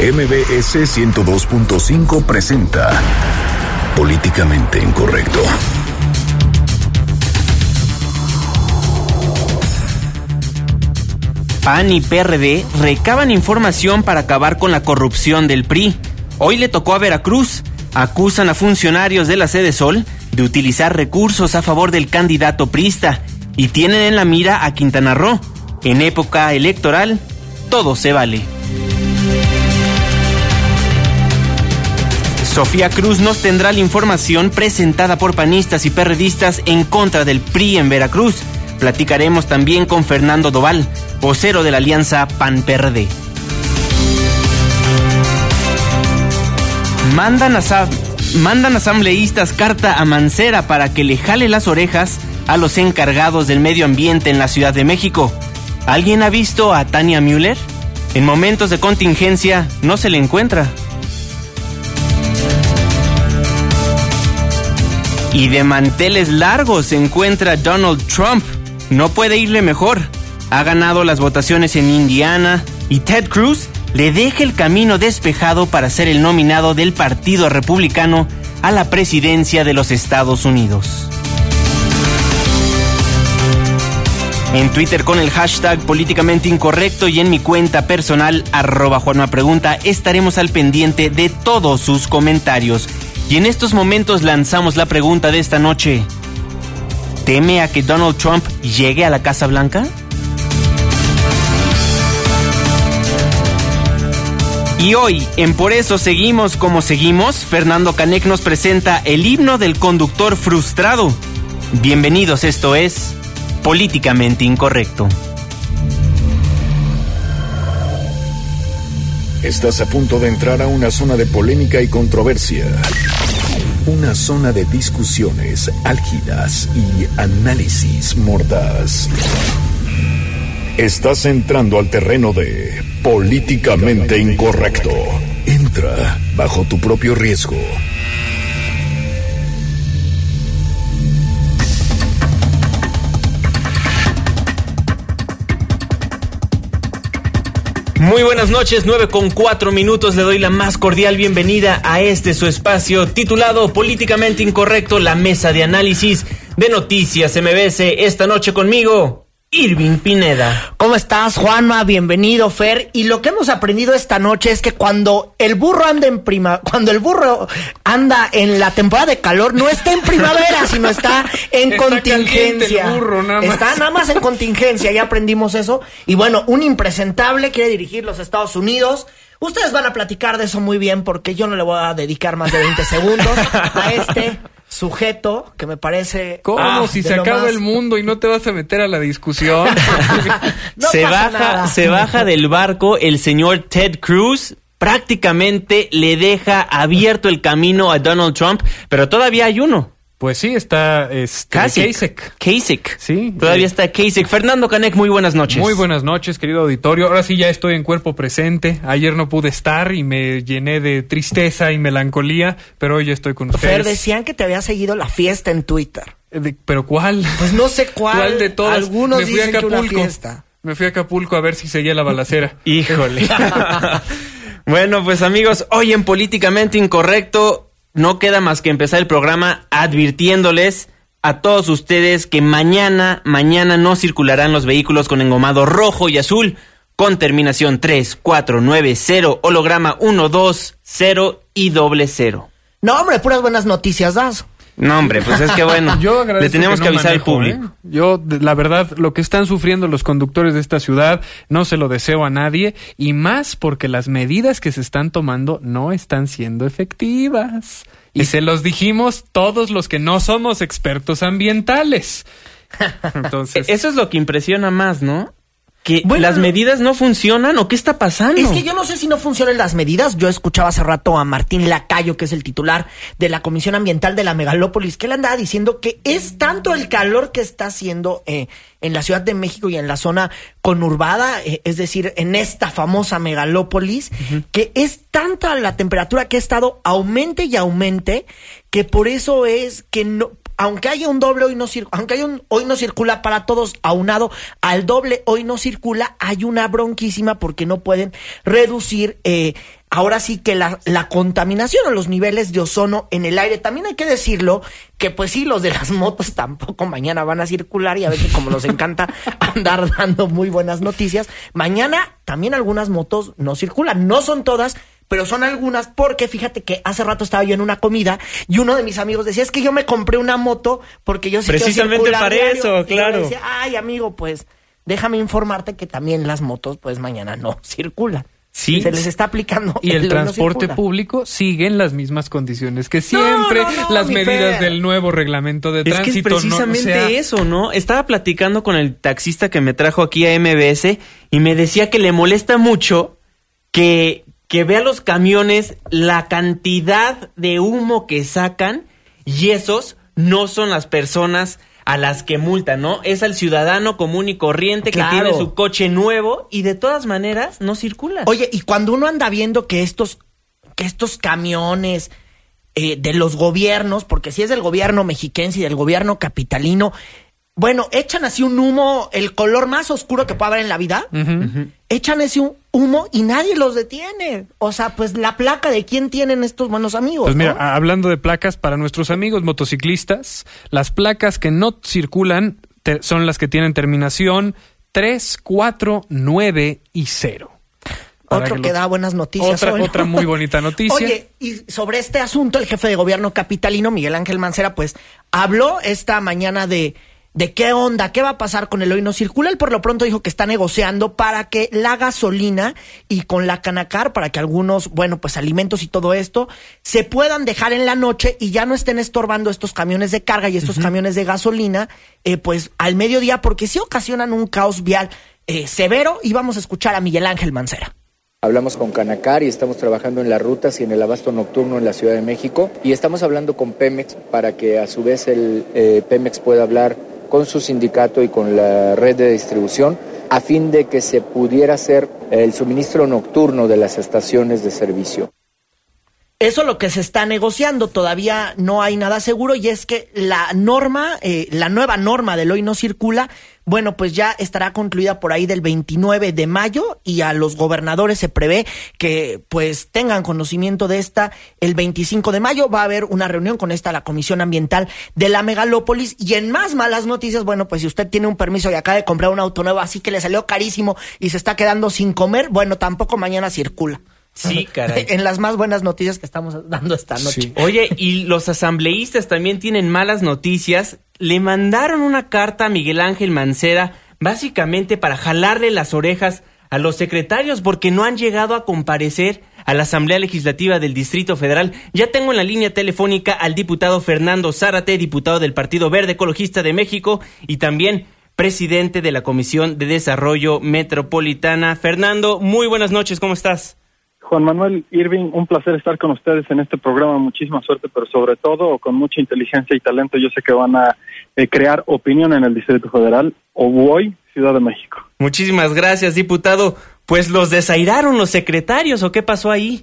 MBS 102.5 presenta Políticamente Incorrecto. PAN y PRD recaban información para acabar con la corrupción del PRI. Hoy le tocó a Veracruz. Acusan a funcionarios de la sede Sol de utilizar recursos a favor del candidato prista y tienen en la mira a Quintana Roo. En época electoral, todo se vale. Sofía Cruz nos tendrá la información presentada por panistas y perredistas en contra del PRI en Veracruz. Platicaremos también con Fernando Doval, vocero de la alianza PAN-PRD. Mandan, mandan asambleístas carta a Mancera para que le jale las orejas a los encargados del medio ambiente en la Ciudad de México. ¿Alguien ha visto a Tania Müller? En momentos de contingencia no se le encuentra. Y de manteles largos se encuentra Donald Trump. No puede irle mejor. Ha ganado las votaciones en Indiana y Ted Cruz le deja el camino despejado para ser el nominado del Partido Republicano a la presidencia de los Estados Unidos. En Twitter con el hashtag políticamente incorrecto y en mi cuenta personal arroba Juanma estaremos al pendiente de todos sus comentarios. Y en estos momentos lanzamos la pregunta de esta noche. ¿Teme a que Donald Trump llegue a la Casa Blanca? Y hoy, en Por eso seguimos como seguimos, Fernando Canek nos presenta el himno del conductor frustrado. Bienvenidos, esto es Políticamente Incorrecto. Estás a punto de entrar a una zona de polémica y controversia. Una zona de discusiones álgidas y análisis mordaz. Estás entrando al terreno de políticamente incorrecto. Entra bajo tu propio riesgo. Muy buenas noches, 9 con 4 minutos. Le doy la más cordial bienvenida a este su espacio titulado Políticamente Incorrecto, la mesa de análisis de noticias MBS. Esta noche conmigo, Irving Pineda. ¿Cómo estás, Juanma? Bienvenido, Fer. Y lo que hemos aprendido esta noche es que cuando el burro anda en prima, cuando el burro anda en la temporada de calor, no está en primavera, sino está en Está contingencia. caliente el burro, nada más. Está nada más en contingencia, ya aprendimos eso. Y bueno, un impresentable quiere dirigir los Estados Unidos. Ustedes van a platicar de eso muy bien porque yo no le voy a dedicar más de 20 segundos a este sujeto que me parece ¿Cómo? ah, si se acaba más- el mundo y no te vas a meter a la discusión. No se pasa baja, nada. se baja del barco el señor Ted Cruz. Prácticamente le deja abierto el camino a Donald Trump, pero todavía hay uno. Pues sí, está este, Kasich. Kasich. Kasich. Sí. Todavía Eh, está Kasich. Fernando Canek, muy buenas noches. Muy buenas noches, querido auditorio. Ahora sí ya estoy en cuerpo presente. Ayer no pude estar y me llené de tristeza y melancolía, pero hoy ya estoy con ustedes. Fer, decían que te había seguido la fiesta en Twitter. Eh, de- ¿Pero cuál? Pues no sé cuál. de todas? Algunos me fui a dicen que una Acapulco. fiesta. Me fui a Acapulco a ver si seguía la balacera. Híjole. bueno, pues amigos, hoy en Políticamente Incorrecto no queda más que empezar el programa advirtiéndoles a todos ustedes que mañana, mañana no circularán los vehículos con engomado rojo y azul con terminación 3, 4, 9, 0, holograma 1, 2, 0 y doble 0. No, hombre, puras buenas noticias das. No, hombre, pues es que bueno, Yo le tenemos que, no avisar al público. ¿eh? Yo, la verdad, lo que están sufriendo los conductores de esta ciudad, no se lo deseo a nadie, y más porque las medidas que se están tomando no están siendo efectivas. Y se los dijimos todos los que no somos expertos ambientales. Entonces, Eso es lo que impresiona más, ¿no? Que Bueno, las medidas no funcionan o qué está pasando. Es que yo no sé si no funcionan las medidas. Yo escuchaba hace rato a Martín Lacayo, que es el titular de la Comisión Ambiental de la Megalópolis, que él andaba diciendo que es tanto el calor que está haciendo eh, en la Ciudad de México y en la zona conurbada, eh, es decir, en esta famosa megalópolis, que es tanta la temperatura que ha estado aumente y aumente, que por eso es que no, aunque haya un doble hoy no aunque un hoy no circula para todos aunado al doble hoy no circula hay una bronquísima porque no pueden reducir eh, ahora sí que la, la contaminación o los niveles de ozono en el aire, también hay que decirlo que pues sí, los de las motos tampoco mañana van a circular y a que como nos encanta andar dando muy buenas noticias, mañana también algunas motos no circulan, no son todas, pero son algunas porque fíjate que hace rato estaba yo en una comida y uno de mis amigos decía, es que yo me compré una moto porque yo sí Precisamente para eso, claro. Y decía, ay amigo, pues déjame informarte que también las motos pues mañana no circulan. Sí. Se les está aplicando. Y el, transporte público sigue en las mismas condiciones que siempre. las medidas del nuevo reglamento de tránsito. Es que es precisamente eso, ¿no? Estaba platicando con el taxista que me trajo aquí a MBS y me decía que le molesta mucho que, que vea los camiones la cantidad de humo que sacan y esos no son las personas a las que multan, ¿no? Es al ciudadano común y corriente que tiene su coche nuevo y de todas maneras no circula. Oye, y cuando uno anda viendo que estos, que estos camiones eh, de los gobiernos, porque si es del gobierno mexiquense y del gobierno capitalino, bueno, echan así un humo, el color más oscuro que pueda haber en la vida. Echan ese humo y nadie los detiene. O sea, pues la placa de quién tienen estos buenos amigos. Pues mira, hablando de placas para nuestros amigos motociclistas, las placas que no circulan son las que tienen terminación 3, 4, 9 y 0. Otro que, da buenas noticias. Otra, otra muy bonita noticia. Oye, y sobre este asunto, el jefe de gobierno capitalino, Miguel Ángel Mancera, pues habló esta mañana de de qué onda, qué va a pasar con el hoy no circula. Él por lo pronto dijo que está negociando para que la gasolina y con la canacar, para que algunos, bueno, pues alimentos y todo esto, se puedan dejar en la noche y ya no estén estorbando estos camiones de carga y estos camiones de gasolina, eh, pues al mediodía, porque sí ocasionan un caos vial eh, severo. Y vamos a escuchar a Miguel Ángel Mancera. Hablamos con Canacar y estamos trabajando en las rutas y en el abasto nocturno en la Ciudad de México. Y estamos hablando con Pemex para que a su vez el eh, Pemex pueda hablar con su sindicato y con la red de distribución a fin de que se pudiera hacer el suministro nocturno de las estaciones de servicio. Eso es lo que se está negociando, todavía no hay nada seguro y es que la norma, eh, la nueva norma del hoy no circula, bueno, pues ya estará concluida por ahí del 29 de mayo y a los gobernadores se prevé que pues tengan conocimiento de esta el 25 de mayo. Va a haber una reunión con esta, la Comisión Ambiental de la Megalópolis y en más malas noticias, bueno, pues si usted tiene un permiso y acaba de comprar un auto nuevo, así que le salió carísimo y se está quedando sin comer, bueno, tampoco mañana circula. Sí, caray. En las más buenas noticias que estamos dando esta noche. Oye, y los asambleístas también tienen malas noticias. Le mandaron una carta a Miguel Ángel Mancera, básicamente para jalarle las orejas a los secretarios porque no han llegado a comparecer a la Asamblea Legislativa del Distrito Federal. Ya tengo en la línea telefónica al diputado Fernando Zárate, diputado del Partido Verde Ecologista de México y también presidente de la Comisión de Desarrollo Metropolitana. Fernando, muy buenas noches, ¿cómo estás? Juan Manuel Irving, un placer estar con ustedes en este programa. Muchísima suerte, pero sobre todo con mucha inteligencia y talento. Yo sé que van a eh, crear opinión en el Distrito Federal o hoy Ciudad de México. Muchísimas gracias, diputado. Pues los desairaron los secretarios o qué pasó ahí?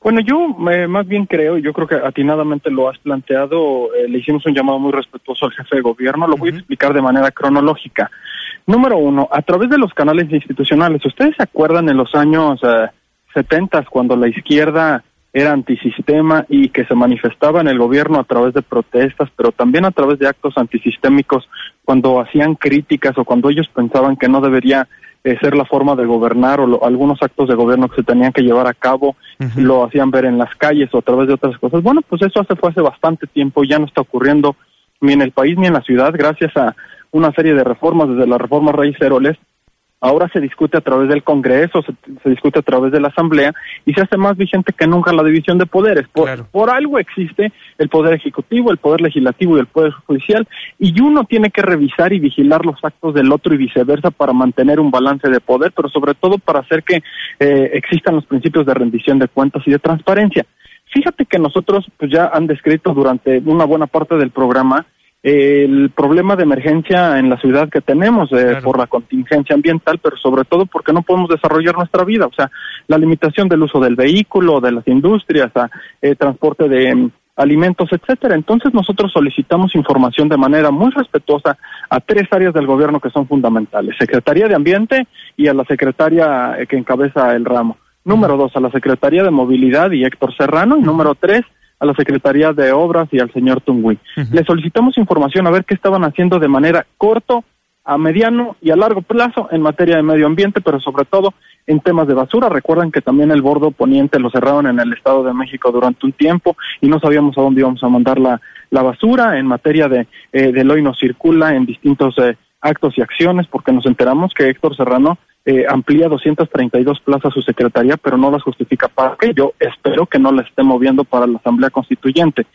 Bueno, yo más bien creo, yo creo que atinadamente lo has planteado, eh, le hicimos un llamado muy respetuoso al jefe de gobierno, lo voy a explicar de manera cronológica. Número uno, a través de los canales institucionales, ¿ustedes se acuerdan en los años eh, setentas cuando la izquierda era antisistema y que se manifestaba en el gobierno a través de protestas, pero también a través de actos antisistémicos cuando hacían críticas o cuando ellos pensaban que no debería eh, ser la forma de gobernar o algunos actos de gobierno que se tenían que llevar a cabo lo hacían ver en las calles o a través de otras cosas. Bueno, pues eso hace fue hace bastante tiempo, ya no está ocurriendo ni en el país ni en la ciudad gracias a una serie de reformas, desde la reforma Rey Ceroles Ahora se discute a través del Congreso, se, discute a través de la Asamblea y se hace más vigente que nunca la división de poderes. Por, por algo existe el Poder Ejecutivo, el Poder Legislativo y el Poder Judicial y uno tiene que revisar y vigilar los actos del otro y viceversa para mantener un balance de poder, pero sobre todo para hacer que eh, existan los principios de rendición de cuentas y de transparencia. Fíjate que nosotros pues ya han descrito durante una buena parte del programa el problema de emergencia en la ciudad que tenemos eh, por la contingencia ambiental, pero sobre todo porque no podemos desarrollar nuestra vida, o sea, la limitación del uso del vehículo, de las industrias, a, eh, transporte de mm, alimentos, etcétera. Entonces nosotros solicitamos información de manera muy respetuosa a tres áreas del gobierno que son fundamentales: Secretaría de Ambiente y a la secretaria eh, que encabeza el ramo. Número dos, a la Secretaría de Movilidad y Héctor Serrano. Y número tres, a la Secretaría de Obras y al señor Tungui. Le solicitamos información a ver qué estaban haciendo de manera corto, a mediano y a largo plazo en materia de medio ambiente, pero sobre todo en temas de basura. Recuerden que también el bordo poniente lo cerraron en el Estado de México durante un tiempo y no sabíamos a dónde íbamos a mandar la, la basura. En materia de eh, del hoy no circula en distintos eh, actos y acciones, porque nos enteramos que Héctor Serrano eh, amplía 232 plazas su secretaría, pero no las justifica para qué. Yo espero que no la esté moviendo para la Asamblea Constituyente.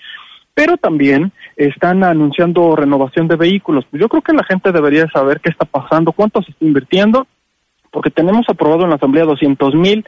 Pero también están anunciando renovación de vehículos. Yo creo que la gente debería saber qué está pasando, cuánto se está invirtiendo, porque tenemos aprobado en la Asamblea 200 mil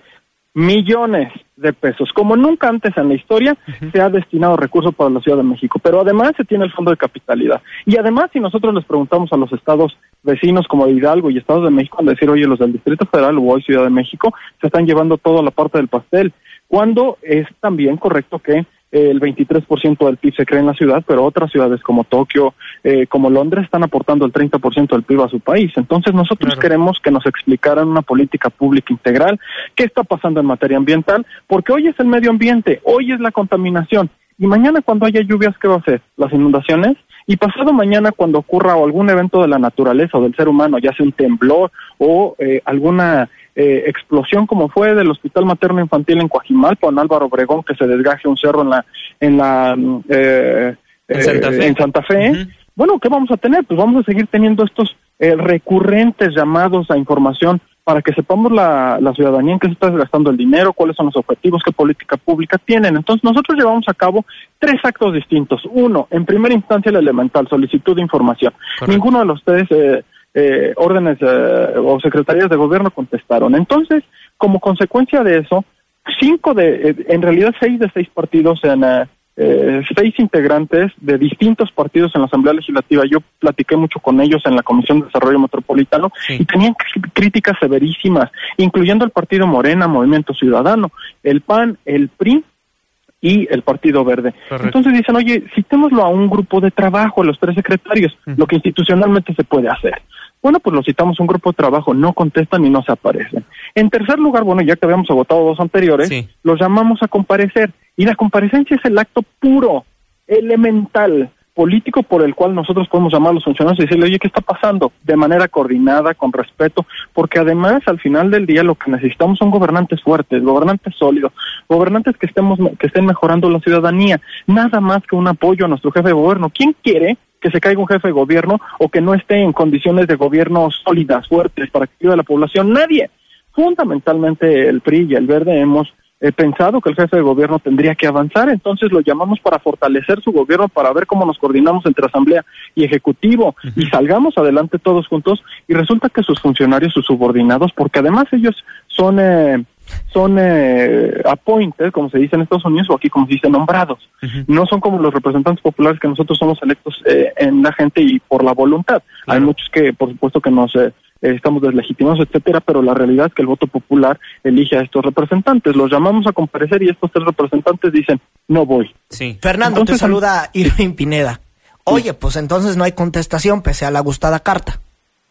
millones de pesos. Como nunca antes en la historia se ha destinado recursos para la Ciudad de México, pero además se tiene el fondo de capitalidad. Y además, si nosotros les preguntamos a los estados vecinos como Hidalgo y Estados de México, al decir, oye, los del Distrito Federal o hoy Ciudad de México, se están llevando toda la parte del pastel, cuando es también correcto que el 23% del PIB se cree en la ciudad, pero otras ciudades como Tokio, eh, como Londres, están aportando el 30% del PIB a su país. Entonces nosotros queremos que nos explicaran una política pública integral, qué está pasando en materia ambiental, porque hoy es el medio ambiente, hoy es la contaminación, y mañana cuando haya lluvias, ¿qué va a ser? ¿Las inundaciones? Y pasado mañana, cuando ocurra algún evento de la naturaleza o del ser humano, ya sea un temblor o eh, alguna eh, explosión como fue del Hospital Materno Infantil en Coajimalpa, en Álvaro Obregón, que se desgaje un cerro en la en la eh, en Santa Fe, bueno, ¿qué vamos a tener? Pues vamos a seguir teniendo estos recurrentes llamados a información para que sepamos la, la ciudadanía en qué se está gastando el dinero, cuáles son los objetivos, qué política pública tienen. Entonces nosotros llevamos a cabo tres actos distintos. Uno, en primera instancia el elemental, solicitud de información. Ninguno de los tres eh, eh, órdenes eh, o secretarías de gobierno contestaron. Entonces, como consecuencia de eso, cinco de, en realidad seis de seis partidos en eh, seis integrantes de distintos partidos en la Asamblea Legislativa. Yo platiqué mucho con ellos en la Comisión de Desarrollo Metropolitano y tenían críticas severísimas, incluyendo el Partido Morena, Movimiento Ciudadano, el PAN, el PRI y el Partido Verde. Entonces dicen, oye, citémoslo a un grupo de trabajo, los tres secretarios, lo que institucionalmente se puede hacer. Bueno, pues lo citamos a un grupo de trabajo, no contestan y no se aparecen. En tercer lugar, bueno, ya que habíamos agotado dos anteriores, los llamamos a comparecer. Y la comparecencia es el acto puro, elemental, político por el cual nosotros podemos llamar a los funcionarios y decirle, oye, ¿qué está pasando? De manera coordinada, con respeto, porque además al final del día lo que necesitamos son gobernantes fuertes, gobernantes sólidos, gobernantes que estemos que estén mejorando la ciudadanía, nada más que un apoyo a nuestro jefe de gobierno. ¿Quién quiere que se caiga un jefe de gobierno o que no esté en condiciones de gobierno sólidas, fuertes para que ayude a la población? Nadie. Fundamentalmente el PRI y el Verde hemos he pensado que el jefe de gobierno tendría que avanzar, entonces lo llamamos para fortalecer su gobierno, para ver cómo nos coordinamos entre Asamblea y Ejecutivo y salgamos adelante todos juntos y resulta que sus funcionarios, sus subordinados, porque además ellos son... Eh, son eh, appointed, como se dice en Estados Unidos, o aquí como se dice, nombrados. No son como los representantes populares que nosotros somos electos eh, en la gente y por la voluntad. Hay muchos que, por supuesto, que nos eh, estamos deslegitimados, etcétera, pero la realidad es que el voto popular elige a estos representantes. Los llamamos a comparecer y estos tres representantes dicen, no voy. Sí. Fernando, te saluda Irving Pineda. Oye, pues entonces no hay contestación pese a la gustada carta.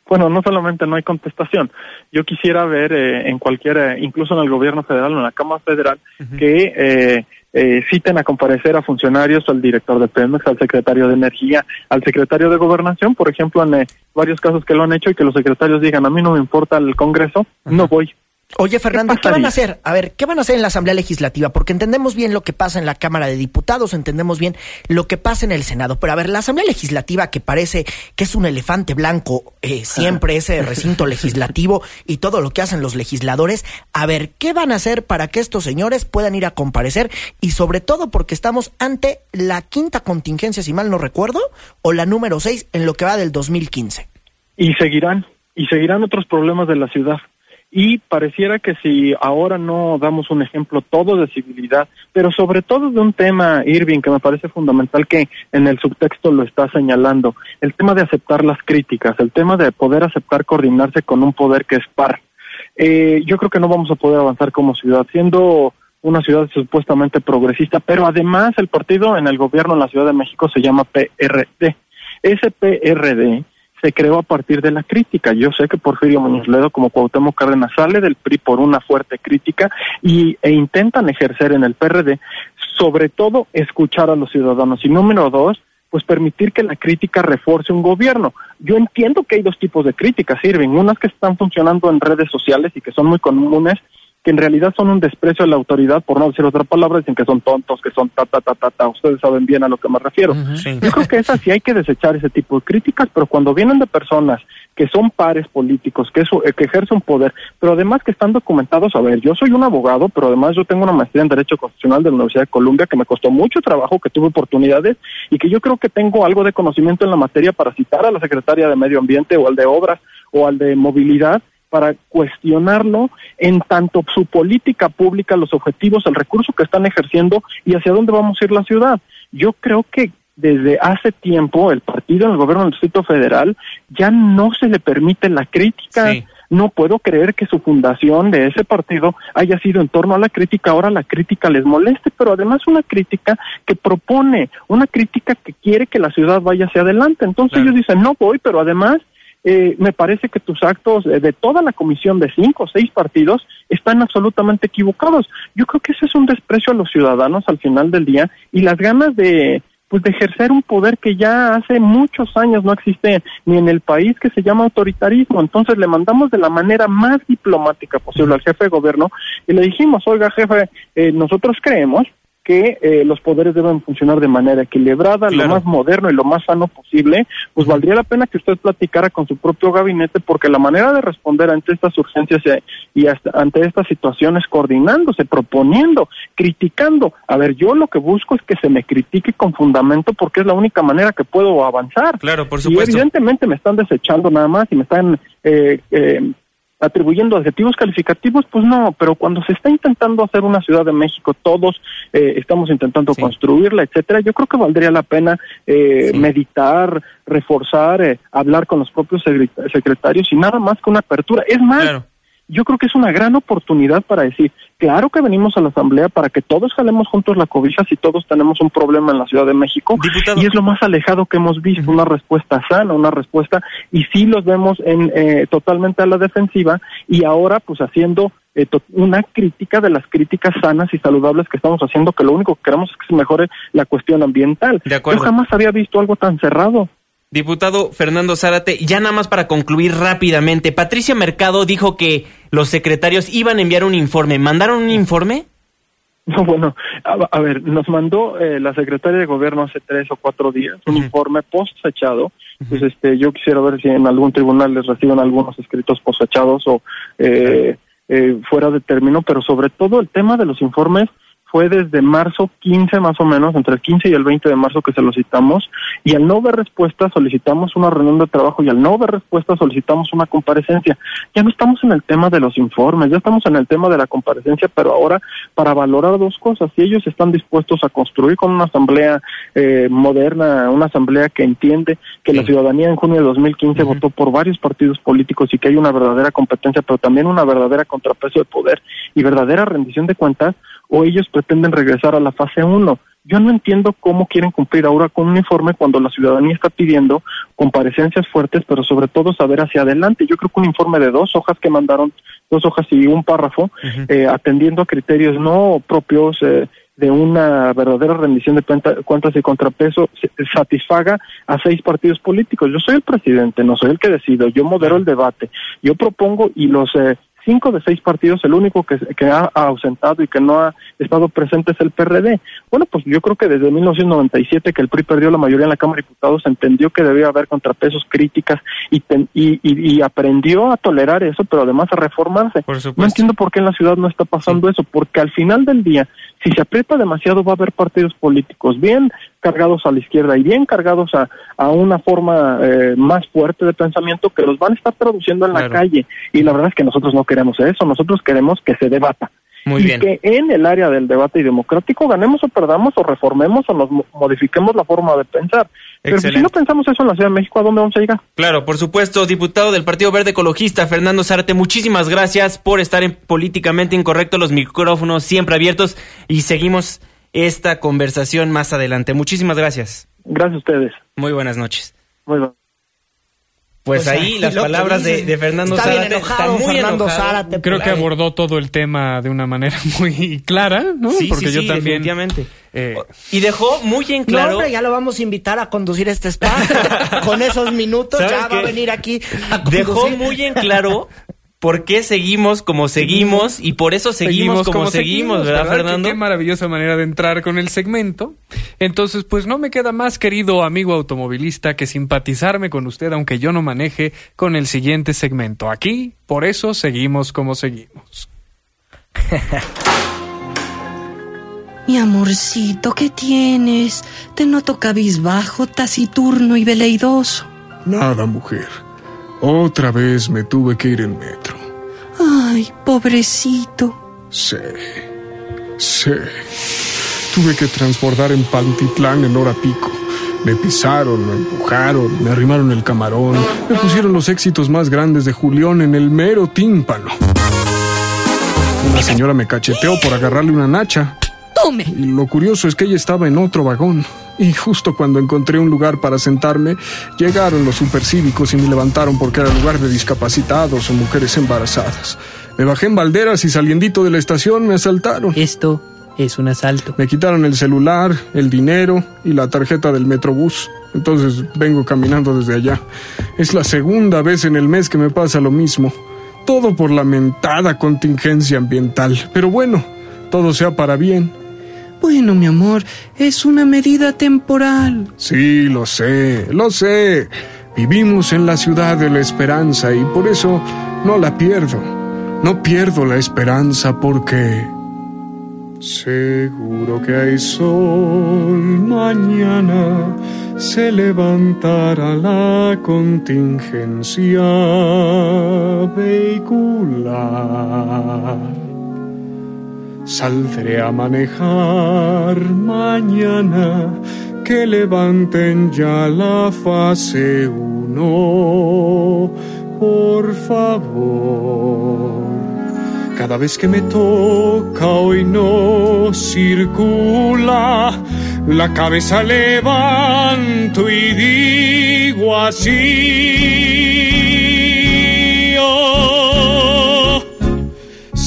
Bueno, no solamente no hay contestación. Yo quisiera ver eh, en cualquier, eh, incluso en el gobierno federal o en la Cámara Federal, que eh, citen a comparecer a funcionarios, al director de Pemex, al secretario de Energía, al secretario de Gobernación, por ejemplo, en eh, varios casos que lo han hecho y que los secretarios digan, a mí no me importa el Congreso, no voy. Oye, Fernando, ¿qué, van a hacer? A ver, ¿qué van a hacer en la Asamblea Legislativa? Porque entendemos bien lo que pasa en la Cámara de Diputados, entendemos bien lo que pasa en el Senado. Pero a ver, la Asamblea Legislativa, que parece que es un elefante blanco, eh, siempre ese recinto legislativo y todo lo que hacen los legisladores, a ver, ¿qué van a hacer para que estos señores puedan ir a comparecer? Y sobre todo porque estamos ante la quinta contingencia, si mal no recuerdo, o la número seis en lo que va del 2015. Y seguirán, y seguirán otros problemas de la ciudad y pareciera que si ahora no damos un ejemplo todo de civilidad, pero sobre todo de un tema, Irving, que me parece fundamental que en el subtexto lo está señalando, el tema de aceptar las críticas, el tema de poder aceptar coordinarse con un poder que es par. Eh, yo creo que no vamos a poder avanzar como ciudad, siendo una ciudad supuestamente progresista, pero además el partido en el gobierno en la Ciudad de México se llama PRD. Ese PRD se creó a partir de la crítica. Yo sé que Porfirio Muñoz Ledo, como Cuauhtémoc Cárdenas, sale del PRI por una fuerte crítica y, e intentan ejercer en el PRD, sobre todo, escuchar a los ciudadanos. Y número dos, pues permitir que la crítica refuerce un gobierno. Yo entiendo que hay dos tipos de críticas, sirven, unas que están funcionando en redes sociales y que son muy comunes que en realidad son un desprecio a la autoridad, por no decir otra palabra, dicen que son tontos, que son ta, ta, ta, ta, ta. Ustedes saben bien a lo que me refiero. Yo creo que esas sí hay que desechar ese tipo de críticas, pero cuando vienen de personas que son pares políticos, que, eso, que ejercen poder, pero además que están documentados, a ver, yo soy un abogado, pero además yo tengo una maestría en Derecho Constitucional de la Universidad de Columbia que me costó mucho trabajo, que tuve oportunidades y que yo creo que tengo algo de conocimiento en la materia para citar a la Secretaria de Medio Ambiente o al de Obras o al de Movilidad para cuestionarlo en tanto su política pública, los objetivos, el recurso que están ejerciendo y hacia dónde vamos a ir la ciudad. Yo creo que desde hace tiempo el partido en el gobierno del Distrito Federal ya no se le permite la crítica. No puedo creer que su fundación de ese partido haya sido en torno a la crítica. Ahora la crítica les moleste, pero además una crítica que propone, una crítica que quiere que la ciudad vaya hacia adelante. Entonces ellos dicen, no voy, pero además eh, me parece que tus actos de toda la comisión de cinco o seis partidos están absolutamente equivocados. Yo creo que ese es un desprecio a los ciudadanos al final del día y las ganas de pues de ejercer un poder que ya hace muchos años no existe ni en el país que se llama autoritarismo. Entonces le mandamos de la manera más diplomática posible al jefe de gobierno y le dijimos, oiga jefe, eh, nosotros creemos que eh, los poderes deben funcionar de manera equilibrada, lo más moderno y lo más sano posible, pues valdría la pena que usted platicara con su propio gabinete porque la manera de responder ante estas urgencias y ante estas situaciones coordinándose, proponiendo, criticando. A ver, yo lo que busco es que se me critique con fundamento porque es la única manera que puedo avanzar. Claro, por supuesto. Y evidentemente me están desechando nada más y me están eh, eh, atribuyendo adjetivos calificativos, pues no, pero cuando se está intentando hacer una Ciudad de México, todos eh, estamos intentando construirla, etcétera, yo creo que valdría la pena eh, meditar, reforzar, eh, hablar con los propios secretarios y nada más que una apertura. Es más, yo creo que es una gran oportunidad para decir, claro que venimos a la Asamblea para que todos jalemos juntos la cobija si todos tenemos un problema en la Ciudad de México. Y es lo más alejado que hemos visto, una respuesta sana, una respuesta, y sí los vemos en, eh, totalmente a la defensiva y ahora pues haciendo eh, una crítica de las críticas sanas y saludables que estamos haciendo, que lo único que queremos es que se mejore la cuestión ambiental. Yo jamás había visto algo tan cerrado. Diputado Fernando Zárate, ya nada más para concluir rápidamente, Patricia Mercado dijo que los secretarios iban a enviar un informe. ¿Mandaron un informe? No, bueno, a, ver, nos mandó eh, la secretaria de gobierno hace tres o cuatro días un informe post-fechado. Pues este, yo quisiera ver si en algún tribunal les reciben algunos escritos post-fechados o eh, eh, fuera de término, pero sobre todo el tema de los informes fue desde marzo 15 más o menos, entre el 15 y el 20 de marzo que solicitamos, y al no ver respuesta solicitamos una reunión de trabajo y al no ver respuesta solicitamos una comparecencia. Ya no estamos en el tema de los informes, ya estamos en el tema de la comparecencia, pero ahora para valorar dos cosas, si ellos están dispuestos a construir con una asamblea eh, moderna, una asamblea que entiende que la ciudadanía en junio de 2015 votó por varios partidos políticos y que hay una verdadera competencia, pero también una verdadera contrapeso de poder y verdadera rendición de cuentas, o ellos pretenden regresar a la fase 1. Yo no entiendo cómo quieren cumplir ahora con un informe cuando la ciudadanía está pidiendo comparecencias fuertes, pero sobre todo saber hacia adelante. Yo creo que un informe de dos hojas que mandaron, dos hojas y un párrafo, eh, atendiendo a criterios no propios eh, de una verdadera rendición de cuentas y contrapeso, satisfaga a seis partidos políticos. Yo soy el presidente, no soy el que decido, yo modero el debate, yo propongo y los eh, cinco de seis partidos, el único que, que ha ausentado y que no ha estado presente es el PRD. Bueno, pues yo creo que desde 1997 que el PRI perdió la mayoría en la Cámara de Diputados, entendió que debía haber contrapesos, críticas y, y, y, aprendió a tolerar eso, pero además a reformarse. no entiendo por qué en la ciudad no está pasando eso, porque al final del día, si se aprieta demasiado va a haber partidos políticos bien cargados a la izquierda y bien cargados a, a una forma eh, más fuerte de pensamiento que los van a estar traduciendo en la calle. Y la verdad es que nosotros no queremos eso, nosotros queremos que se debata. y que en el área del debate y democrático ganemos o perdamos o reformemos o nos modifiquemos la forma de pensar. Pero si no pensamos eso en la Ciudad de México, ¿a dónde vamos a llegar? Claro, por supuesto, diputado del Partido Verde Ecologista, Fernando Zárate, muchísimas gracias por estar en Políticamente Incorrecto, los micrófonos siempre abiertos y seguimos esta conversación más adelante. Muchísimas gracias. Gracias a ustedes. Muy buenas noches. Muy buenas. Pues, ahí las palabras de, Fernando está Zárate bien enojado, muy Fernando enojado. Zárate. Creo que ahí. abordó todo el tema de una manera muy clara, ¿no? Sí, Porque sí, yo sí, también. definitivamente. eh, Y dejó muy en No, claro... hombre, ya lo vamos a invitar a conducir este spa. Con esos minutos ¿Sabes ya va a venir aquí a dejó muy en claro por qué seguimos como seguimos y por eso seguimos, como, seguimos, ¿verdad, Qué- Fernando? Qué, maravillosa manera de entrar con el segmento. Entonces, pues no me queda más, querido amigo automovilista, que simpatizarme con usted, aunque yo no maneje, con el siguiente segmento. Aquí, por eso seguimos como seguimos. Mi amorcito, ¿qué tienes? Te noto cabizbajo, taciturno y veleidoso. Nada, mujer. Otra vez me tuve que ir en metro. Ay, pobrecito. Sí. Sí. Tuve que transbordar en Pantitlán en hora pico. Me pisaron, me empujaron, me arrimaron el camarón, me pusieron los éxitos más grandes de Julián en el mero tímpano. Una señora me cacheteó por agarrarle una nacha. Tome. Lo curioso es que ella estaba en otro vagón. Y justo cuando encontré un lugar para sentarme, llegaron los supercívicos y me levantaron porque era lugar de discapacitados o mujeres embarazadas. Me bajé en balderas y saliendito de la estación me asaltaron. Esto es un asalto. Me quitaron el celular, el dinero y la tarjeta del Metrobús. Entonces vengo caminando desde allá. Es la segunda vez en el mes que me pasa lo mismo. Todo por la mentada contingencia ambiental. Pero bueno, todo sea para bien. Bueno, mi amor, es una medida temporal. Sí, lo sé, lo sé. Vivimos en la ciudad de la esperanza y por eso no la pierdo. No pierdo la esperanza porque... Seguro que hay sol mañana, se levantará la contingencia vehicular. Saldré a manejar mañana, que levanten ya la fase 1, por favor. Cada vez que me toca hoy no circula, la cabeza levanto y digo así.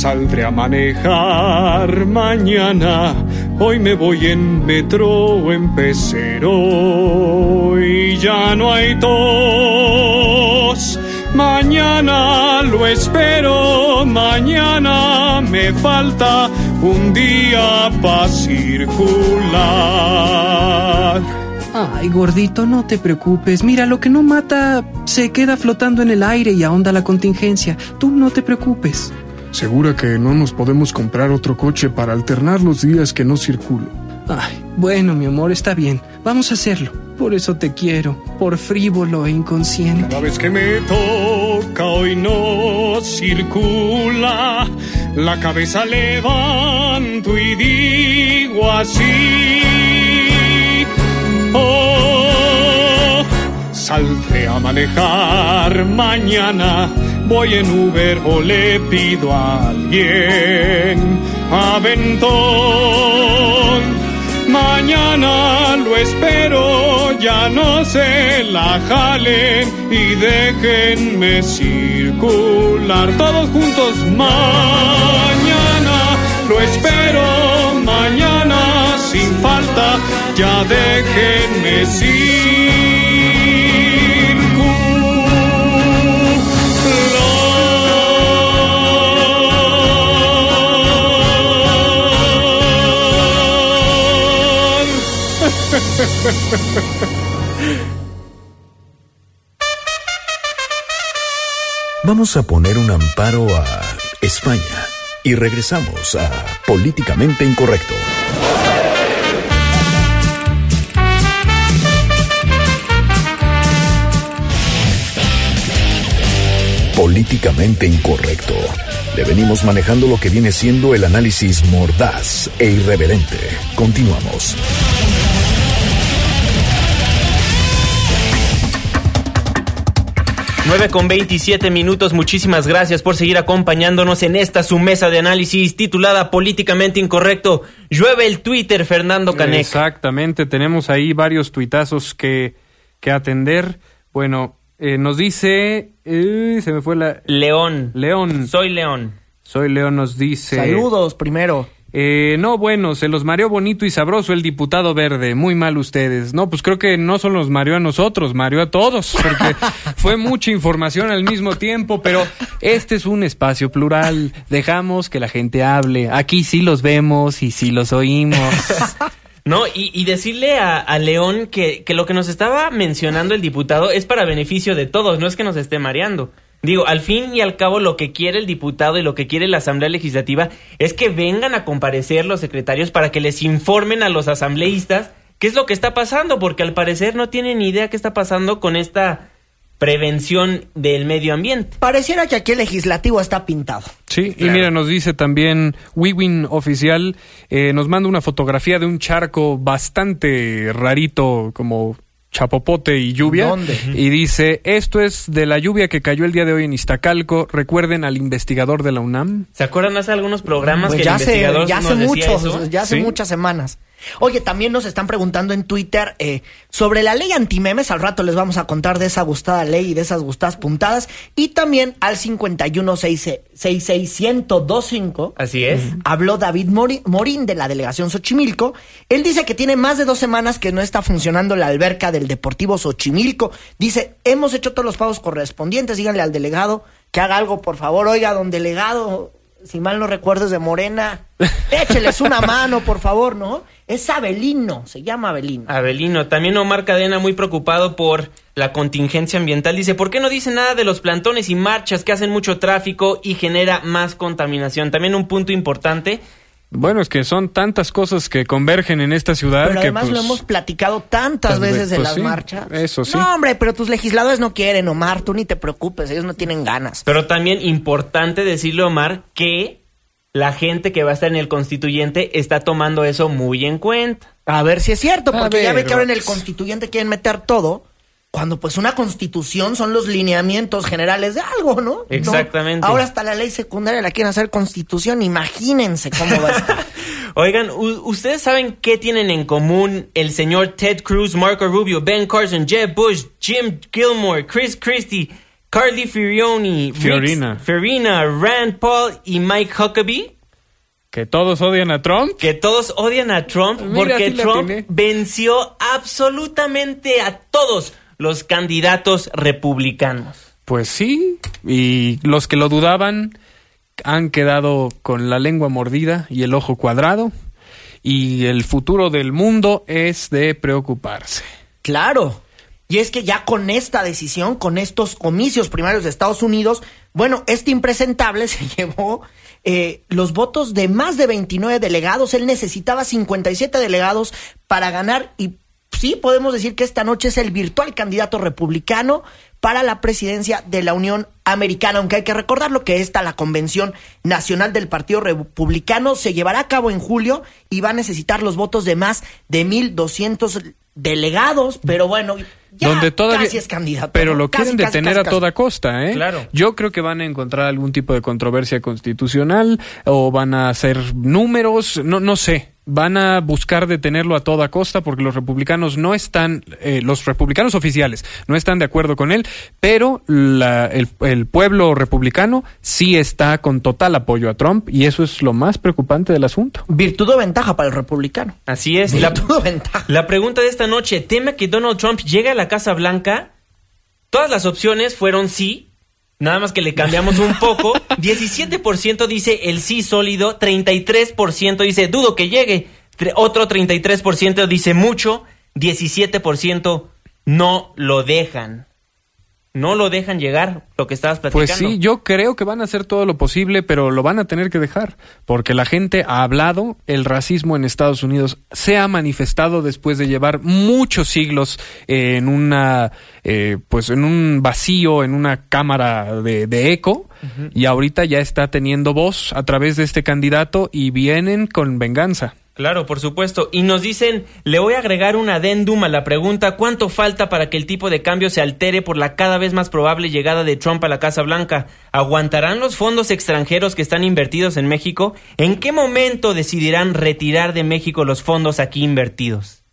Saldré a manejar mañana. Hoy me voy en metro en pecero y ya no hay tos. Mañana lo espero, mañana me falta un día para circular. Ay, gordito, no te preocupes. Mira, lo que no mata se queda flotando en el aire y ahonda la contingencia. Tú no te preocupes. ¿Segura que no nos podemos comprar otro coche para alternar los días que no circulo? Ay, bueno, mi amor, está bien. Vamos a hacerlo. Por eso te quiero, por frívolo e inconsciente. Cada vez que me toca hoy no circula, la cabeza levanto y digo así. Oh, saldré a manejar mañana, voy en Uber o le pido a alguien aventón. Mañana lo espero, ya no se la jalen y déjenme circular todos juntos. Mañana lo espero, mañana sin falta, ya déjenme circular. Vamos a poner un amparo a España y regresamos a Políticamente Incorrecto. Políticamente Incorrecto. Le venimos manejando lo que viene siendo el análisis mordaz e irreverente. Continuamos. Nueve con 27 minutos. Muchísimas gracias por seguir acompañándonos en esta su mesa de análisis titulada Políticamente Incorrecto. Llueve el Twitter, Fernando Canek. Exactamente, tenemos ahí varios tuitazos que, que atender. Bueno, eh, nos dice... eh, se me fue la... León. León. Soy León. Soy León nos dice... Saludos primero. Eh, no, bueno, se los mareó bonito y sabroso el diputado verde. Muy mal ustedes. No, pues creo que no solo nos mareó a nosotros, mareó a todos, porque fue mucha información al mismo tiempo, pero este es un espacio plural. Dejamos que la gente hable. Aquí sí los vemos y sí los oímos. No, y, y decirle a, a León que, que lo que nos estaba mencionando el diputado es para beneficio de todos, no es que nos esté mareando. Digo, al fin y al cabo lo que quiere el diputado y lo que quiere la Asamblea Legislativa es que vengan a comparecer los secretarios para que les informen a los asambleístas qué es lo que está pasando, porque al parecer no tienen ni idea qué está pasando con esta prevención del medio ambiente. Pareciera que aquí el legislativo está pintado. Sí, y mira, nos dice también Wiwin Oficial, eh, nos manda una fotografía de un charco bastante rarito, como chapopote y lluvia. ¿Dónde? Y dice, esto es de la lluvia que cayó el día de hoy en Iztacalco. Recuerden al investigador de la UNAM. ¿Se acuerdan hace algunos programas Pues que ya el hace, investigador ya hace nos decía mucho, eso? ya hace Sí. muchas semanas. Oye, también nos están preguntando en Twitter eh, sobre la ley antimemes. Al rato les vamos a contar de esa gustada ley y de esas gustadas puntadas. Y también al 51661025. Así es. Habló David Morín de la delegación Xochimilco. Él dice que tiene más de dos semanas que no está funcionando la alberca del Deportivo Xochimilco. Dice, hemos hecho todos los pagos correspondientes. Díganle al delegado que haga algo, por favor. Oiga, don delegado, si mal no recuerdo es de Morena. Écheles una mano, por favor, ¿no? Es Abelino, se llama Abelino. Abelino, también Omar Cadena muy preocupado por la contingencia ambiental. Dice, ¿por qué no dice nada de los plantones y marchas que hacen mucho tráfico y genera más contaminación? También un punto importante. Bueno, es que son tantas cosas que convergen en esta ciudad Pero que además pues, lo hemos platicado tantas veces en pues las sí, marchas. eso sí. No, hombre, pero tus legisladores no quieren, Omar. Tú ni te preocupes, ellos no tienen ganas. Pero también importante decirle, Omar, que la gente que va a estar en el constituyente está tomando eso muy en cuenta. A ver si es cierto, porque ya ve que ahora en el constituyente quieren meter todo, cuando pues una constitución son los lineamientos generales de algo, ¿no? Exactamente. No, ahora hasta la ley secundaria la quieren hacer constitución, imagínense cómo va a estar. Oigan, ¿ustedes saben qué tienen en común el señor Ted Cruz, Marco Rubio, Ben Carson, Jeb Bush, Jim Gilmore, Chris Christie, Carly Fiorioni, Rick Fiorina. Fiorina, Rand Paul y Mike Huckabee? que todos odian a Trump. Que todos odian a Trump Mira, porque Trump venció absolutamente a todos los candidatos republicanos. Pues sí, y los que lo dudaban han quedado con la lengua mordida y el ojo cuadrado, y el futuro del mundo es de preocuparse. Claro. Y es que ya con esta decisión, con estos comicios primarios de Estados Unidos, bueno, este impresentable se llevó eh, los votos de más de 29 delegados. Él necesitaba 57 delegados para ganar y sí podemos decir que esta noche es el virtual candidato republicano para la presidencia de la Unión Americana, aunque hay que recordarlo que esta, la convención nacional del Partido Republicano, se llevará a cabo en julio y va a necesitar los votos de más de 1.200 delegados, pero bueno, ya donde todavía casi es candidato. pero lo Casi, quieren casi, detener casi, a toda costa ¿eh? Claro. yo creo que van a encontrar algún tipo de controversia constitucional o van a hacer números no no sé van a buscar detenerlo a toda costa porque los republicanos no están eh, los republicanos oficiales no están de acuerdo con él pero la- el, el pueblo republicano sí está con total apoyo a Trump y eso es lo más preocupante del asunto Virtud o ventaja para el republicano. Así es. La, Virtud o ventaja. la pregunta de esta noche, ¿teme que Donald Trump llegue a la Casa Blanca? Todas las opciones fueron sí, nada más que le cambiamos un poco. 17% dice el sí sólido, 33% dice dudo que llegue, otro 33% dice mucho, 17% no lo dejan. No lo dejan llegar, lo que estabas platicando. Pues sí, yo creo que van a hacer todo lo posible, pero lo van a tener que dejar, porque la gente ha hablado, el racismo en Estados Unidos se ha manifestado después de llevar muchos siglos eh, en una, eh, pues en un vacío, en una cámara de, de eco, y ahorita ya está teniendo voz a través de este candidato y vienen con venganza. Claro, por supuesto. Y nos dicen, le voy a agregar un adendum a la pregunta, ¿cuánto falta para que el tipo de cambio se altere por la cada vez más probable llegada de Trump a la Casa Blanca? ¿Aguantarán los fondos extranjeros que están invertidos en México? ¿En qué momento decidirán retirar de México los fondos aquí invertidos?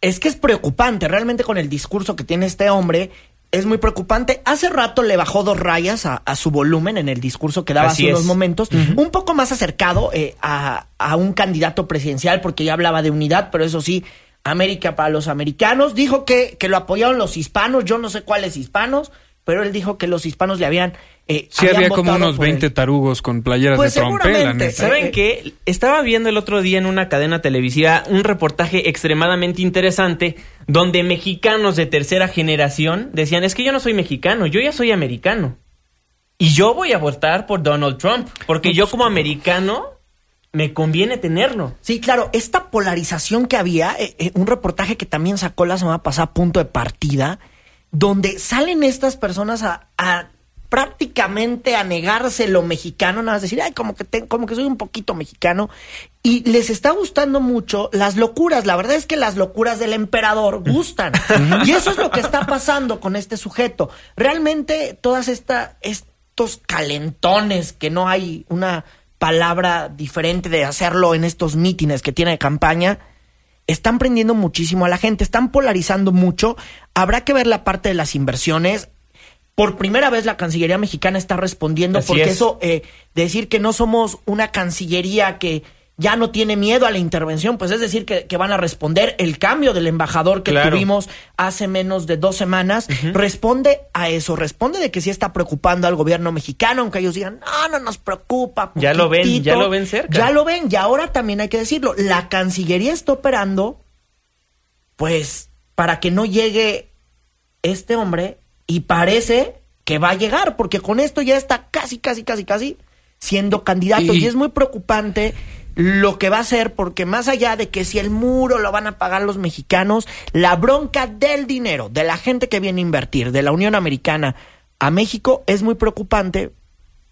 Es que es preocupante, realmente con el discurso que tiene este hombre, es muy preocupante. Hace rato le bajó dos rayas a, a su volumen en el discurso que daba Así hace unos momentos, un poco más acercado eh, a, a un candidato presidencial, porque ya hablaba de unidad, pero eso sí, América para los americanos. Dijo que, que lo apoyaron los hispanos, yo no sé cuáles hispanos, pero él dijo que los hispanos le habían... eh, Sí, habían había como unos por él. 20 tarugos con playeras Pues de trompeta. ¿Saben Eh, qué? Estaba viendo el otro día en una cadena televisiva un reportaje extremadamente interesante donde mexicanos de tercera generación decían, es que yo no soy mexicano, yo ya soy americano. Y yo voy a votar por Donald Trump, porque yo como americano me conviene tenerlo. Sí, claro, esta polarización que había, eh, eh, un reportaje que también sacó la semana pasada, punto de partida, donde salen estas personas a, a prácticamente a negarse lo mexicano, nada más decir, ay, como que, te- como que soy un poquito mexicano, y les está gustando mucho las locuras. La verdad es que las locuras del emperador gustan. y eso es lo que está pasando con este sujeto. Realmente todas esta, estos calentones que no hay una palabra diferente de hacerlo en estos mítines que tiene de campaña, están prendiendo muchísimo a la gente, están polarizando mucho. Habrá que ver la parte de las inversiones. Por primera vez la Cancillería mexicana está respondiendo Así porque es. eso, eh, decir que no somos una Cancillería que ya no tiene miedo a la intervención, pues es decir que, que van a responder el cambio del embajador que Claro. tuvimos hace menos de dos semanas, responde a eso, responde de que sí está preocupando al gobierno mexicano, aunque ellos digan, no, no nos preocupa. Ya lo ven, poquitito". ya lo ven cerca. Ya lo ven, y ahora también hay que decirlo, la Cancillería está operando, pues, para que no llegue este hombre, y parece que va a llegar, porque con esto ya está casi, casi, casi, casi siendo candidato, y, Y- es muy preocupante lo que va a hacer, porque más allá de que si el muro lo van a pagar los mexicanos, la bronca del dinero, de la gente que viene a invertir, de la Unión Americana a México, es muy preocupante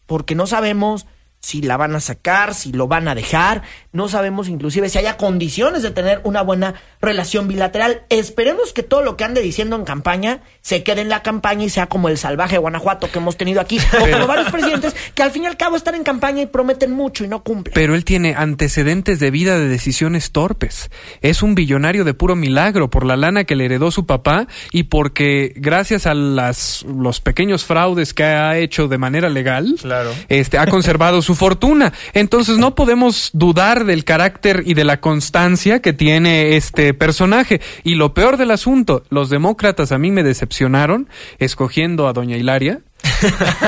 porque no sabemos si la van a sacar, si lo van a dejar, no sabemos inclusive si haya condiciones de tener una buena relación bilateral. Esperemos que todo lo que ande diciendo en campaña se quede en la campaña y sea como el salvaje Guanajuato que hemos tenido aquí, o como varios presidentes que al fin y al cabo están en campaña y prometen mucho y no cumplen. Pero él tiene antecedentes de vida de decisiones torpes. Es un billonario de puro milagro por la lana que le heredó su papá y porque gracias a las, los pequeños fraudes que ha hecho de manera legal, Claro. este, ha conservado su fortuna. Entonces no podemos dudar del carácter y de la constancia que tiene este personaje. Y lo peor del asunto, los demócratas a mí me decepcionaron escogiendo a doña Hilaria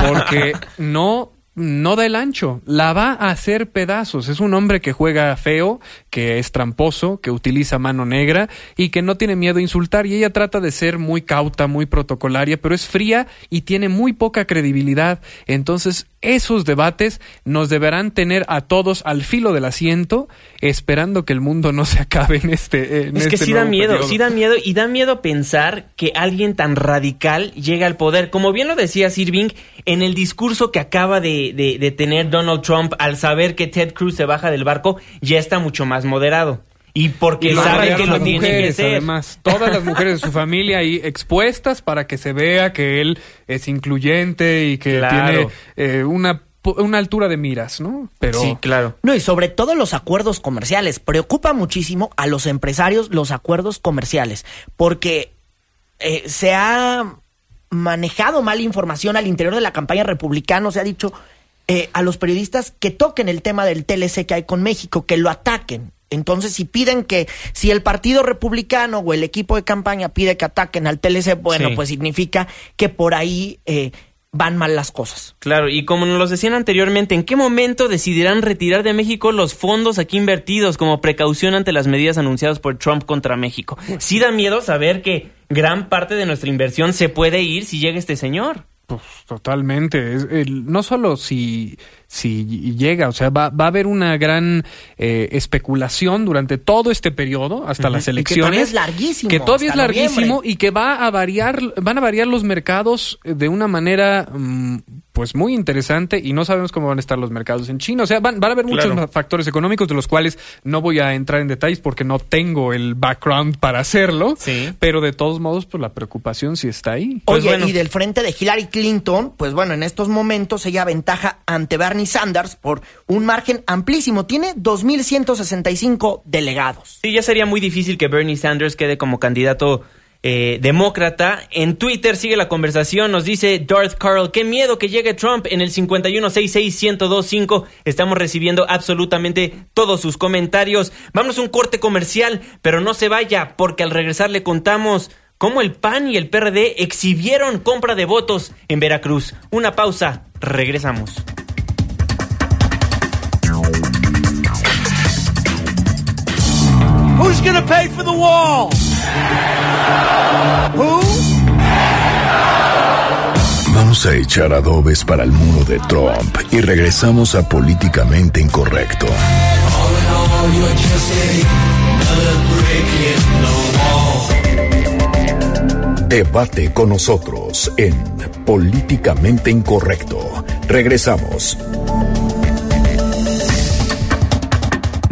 porque no no da el ancho, la va a hacer pedazos. Es un hombre que juega feo, que es tramposo, que utiliza mano negra y que no tiene miedo a insultar. Y ella trata de ser muy cauta, muy protocolaria, pero es fría y tiene muy poca credibilidad. Entonces, esos debates nos deberán tener a todos al filo del asiento, esperando que el mundo no se acabe en este. en Es que este sí da miedo, periodo. sí da miedo y da miedo pensar que alguien tan radical llega al poder. Como bien lo decía Irving, en el discurso que acaba de, de- de tener Donald Trump al saber que Ted Cruz se baja del barco, ya está mucho más moderado. Y porque Y lo sabe rodearon que lo de tiene que mujeres, ser. además. Todas las mujeres de su familia ahí expuestas para que se vea que él es incluyente y que Claro. tiene eh, una, una altura de miras, ¿no? Pero Sí, claro. No, y sobre todo los acuerdos comerciales. Preocupa muchísimo a los empresarios los acuerdos comerciales, porque eh, se ha manejado mal información al interior de la campaña republicana, se ha dicho eh, a los periodistas que toquen el tema del TLC que hay con México, que lo ataquen. Entonces, si piden que, si el Partido Republicano o el equipo de campaña pide que ataquen al TLC, bueno, Sí. pues significa que por ahí eh, van mal las cosas. Claro, y como nos lo decían anteriormente, ¿en qué momento decidirán retirar de México los fondos aquí invertidos como precaución ante las medidas anunciadas por Trump contra México? Sí da miedo saber que gran parte de nuestra inversión se puede ir si llega este señor. Pues totalmente. Es, el- no solo si, si llega, o sea, va, va a haber una gran eh, especulación durante todo este periodo, hasta las Y que elecciones. todavía es larguísimo, Que todavía es larguísimo y que va a variar, van a variar los mercados de una manera mm, pues muy interesante y no sabemos cómo van a estar los mercados en China. O sea, van, van a haber muchos Claro. factores económicos de los cuales no voy a entrar en detalles porque no tengo el background para hacerlo. Sí. Pero de todos modos, pues la preocupación sí está ahí. Pues Oye, bueno. y del frente de Hillary Clinton, pues bueno, en estos momentos ella ventaja ante Bernie Sanders por un margen amplísimo. Tiene 2.165 delegados. Sí, ya sería muy difícil que Bernie Sanders quede como candidato eh, demócrata. En Twitter sigue la conversación, nos dice Darth Carl, qué miedo que llegue Trump en el 5166125. Estamos recibiendo absolutamente todos sus comentarios. Vamos a un corte comercial, pero no se vaya, porque al regresar le contamos cómo el PAN y el PRD exhibieron compra de votos en Veracruz. Una pausa, regresamos. Vamos a echar adobes para el muro de Trump y regresamos a Políticamente Incorrecto. Debate con nosotros en Políticamente Incorrecto. Regresamos.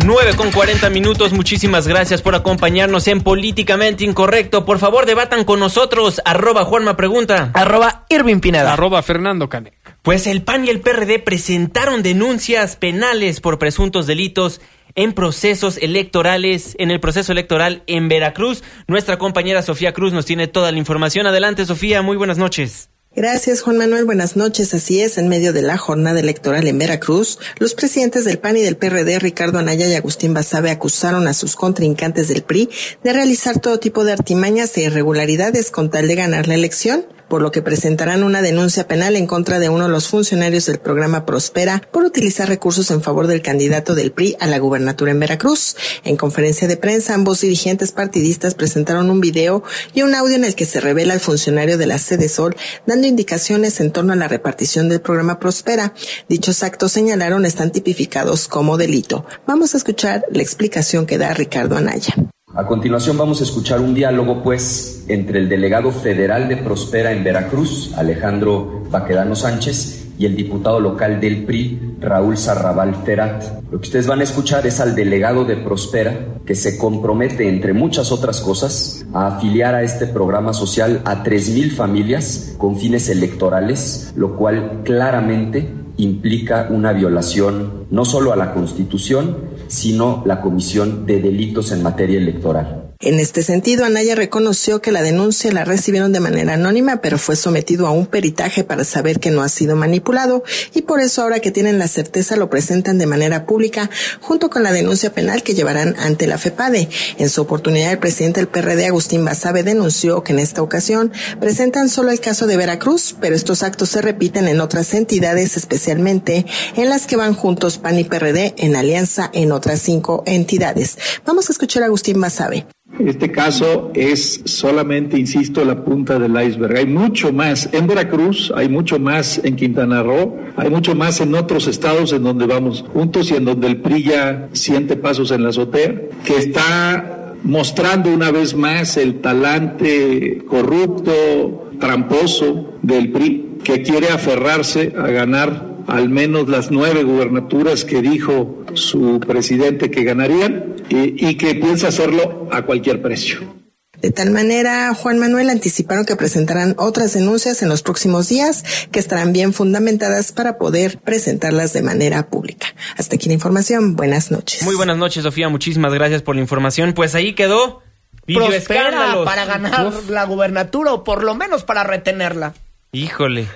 9 con 40 minutos, muchísimas gracias por acompañarnos en Políticamente Incorrecto. Por favor, debatan con nosotros. Arroba Juanma Pregunta. Arroba Irving Pineda. Arroba Fernando Cane. Pues el PAN y el PRD presentaron denuncias penales por presuntos delitos en procesos electorales, en el proceso electoral en Veracruz. Nuestra compañera Sofía Cruz nos tiene toda la información. Adelante, Sofía, muy buenas noches. Gracias, Juan Manuel. Buenas noches. Así es, en medio de la jornada electoral en Veracruz, los presidentes del PAN y del PRD, Ricardo Anaya y Agustín Basabe, acusaron a sus contrincantes del PRI de realizar todo tipo de artimañas e irregularidades con tal de ganar la elección por lo que presentarán una denuncia penal en contra de uno de los funcionarios del programa Prospera por utilizar recursos en favor del candidato del PRI a la gubernatura en Veracruz. En conferencia de prensa, ambos dirigentes partidistas presentaron un video y un audio en el que se revela al funcionario de la sede Sol dando indicaciones en torno a la repartición del programa Prospera. Dichos actos señalaron están tipificados como delito. Vamos a escuchar la explicación que da Ricardo Anaya. A continuación vamos a escuchar un diálogo, pues, entre el delegado federal de Prospera en Veracruz, Alejandro Baquedano Sánchez, y el diputado local del PRI, Raúl Sarrabal Ferat. Lo que ustedes van a escuchar es al delegado de Prospera, que se compromete, entre muchas otras cosas, a afiliar a este programa social a 3.000 familias con fines electorales, lo cual claramente implica una violación no solo a la Constitución, sino la comisión de delitos en materia electoral. En este sentido, Anaya reconoció que la denuncia la recibieron de manera anónima, pero fue sometido a un peritaje para saber que no ha sido manipulado y por eso ahora que tienen la certeza lo presentan de manera pública junto con la denuncia penal que llevarán ante la FEPADE. En su oportunidad, el presidente del PRD, Agustín Basabe, denunció que en esta ocasión presentan solo el caso de Veracruz, pero estos actos se repiten en otras entidades, especialmente en las que van juntos PAN y PRD en alianza en otras cinco entidades. Vamos a escuchar a Agustín Basabe. Este caso es solamente, insisto, la punta del iceberg. Hay mucho más en Veracruz, hay mucho más en Quintana Roo, hay mucho más en otros estados en donde vamos juntos y en donde el PRI ya siente pasos en la azotea, que está mostrando una vez más el talante corrupto, tramposo del PRI, que quiere aferrarse a ganar al menos las nueve gubernaturas que dijo su presidente que ganarían y, y que piensa hacerlo a cualquier precio. De tal manera, Juan Manuel anticiparon que presentarán otras denuncias en los próximos días que estarán bien fundamentadas para poder presentarlas de manera pública. Hasta aquí la información. Buenas noches. Muy buenas noches, Sofía. Muchísimas gracias por la información. Pues ahí quedó. Prospera para ganar la gubernatura o por lo menos para retenerla. Híjole.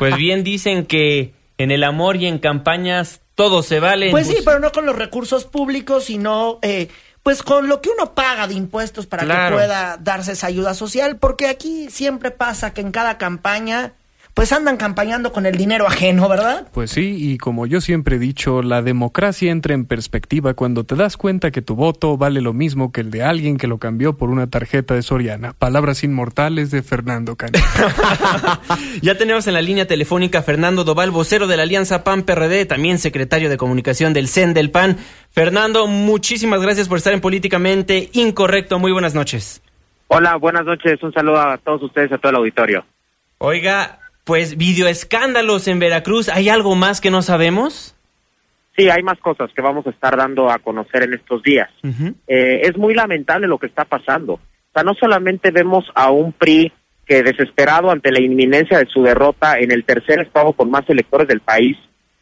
Pues bien dicen que en el amor y en campañas todo se vale. Pues sí, pero no con los recursos públicos, sino eh, pues con lo que uno paga de impuestos para Claro. que pueda darse esa ayuda social, porque aquí siempre pasa que en cada campaña pues andan campañando con el dinero ajeno, ¿verdad? Pues sí, y como yo siempre he dicho, la democracia entra en perspectiva cuando te das cuenta que tu voto vale lo mismo que el de alguien que lo cambió por una tarjeta de Soriana. Palabras inmortales de Fernando Cane. Ya tenemos en la línea telefónica a Fernando Doval, vocero de la Alianza PAN-PRD, también secretario de comunicación del CEN del PAN. Fernando, muchísimas gracias por estar en Políticamente Incorrecto. Muy buenas noches. Hola, buenas noches. Un saludo a todos ustedes, a todo el auditorio. Oiga, pues videoescándalos en Veracruz. ¿Hay algo más que no sabemos? Sí, hay más cosas que vamos a estar dando a conocer en estos días. Eh, es muy lamentable lo que está pasando. O sea, no solamente vemos a un PRI que desesperado ante la inminencia de su derrota en el tercer estado con más electores del país,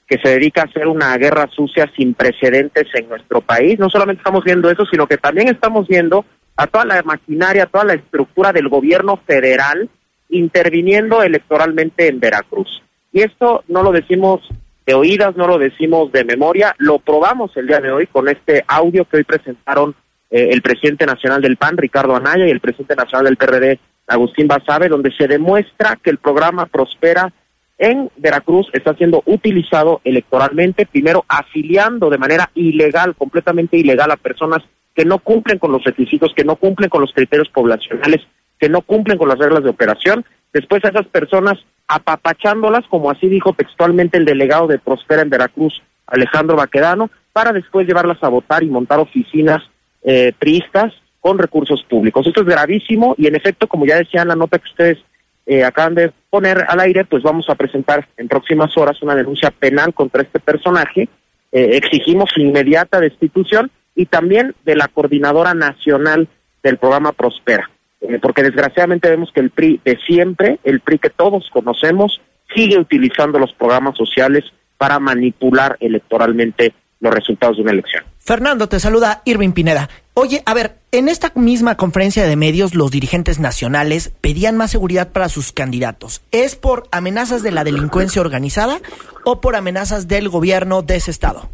que se dedica a hacer una guerra sucia sin precedentes en nuestro país. No solamente estamos viendo eso, sino que también estamos viendo a toda la maquinaria, a toda la estructura del gobierno federal interviniendo electoralmente en Veracruz. Y esto no lo decimos de oídas, no lo decimos de memoria, lo probamos el día de hoy con este audio que hoy presentaron eh, el presidente nacional del PAN, Ricardo Anaya, y el presidente nacional del PRD, Agustín Basabe, donde se demuestra que el programa Prospera en Veracruz está siendo utilizado electoralmente, primero afiliando de manera ilegal, completamente ilegal a personas que no cumplen con los requisitos, que no cumplen con los criterios poblacionales, que no cumplen con las reglas de operación, después a esas personas apapachándolas, como así dijo textualmente el delegado de Prospera en Veracruz, Alejandro Baquedano, para después llevarlas a votar y montar oficinas eh, priistas con recursos públicos. Esto es gravísimo y en efecto, como ya decía en la nota que ustedes eh, acaban de poner al aire, pues vamos a presentar en próximas horas una denuncia penal contra este personaje. Eh, exigimos su inmediata destitución y también de la coordinadora nacional del programa Prospera, eh, porque desgraciadamente vemos que el PRI de siempre, el PRI que todos conocemos, sigue utilizando los programas sociales para manipular electoralmente los resultados de una elección. Fernando, te saluda Irving Pineda. Oye, a ver, en esta misma conferencia de medios los dirigentes nacionales pedían más seguridad para sus candidatos. ¿Es por amenazas de la delincuencia organizada o por amenazas del gobierno de ese estado?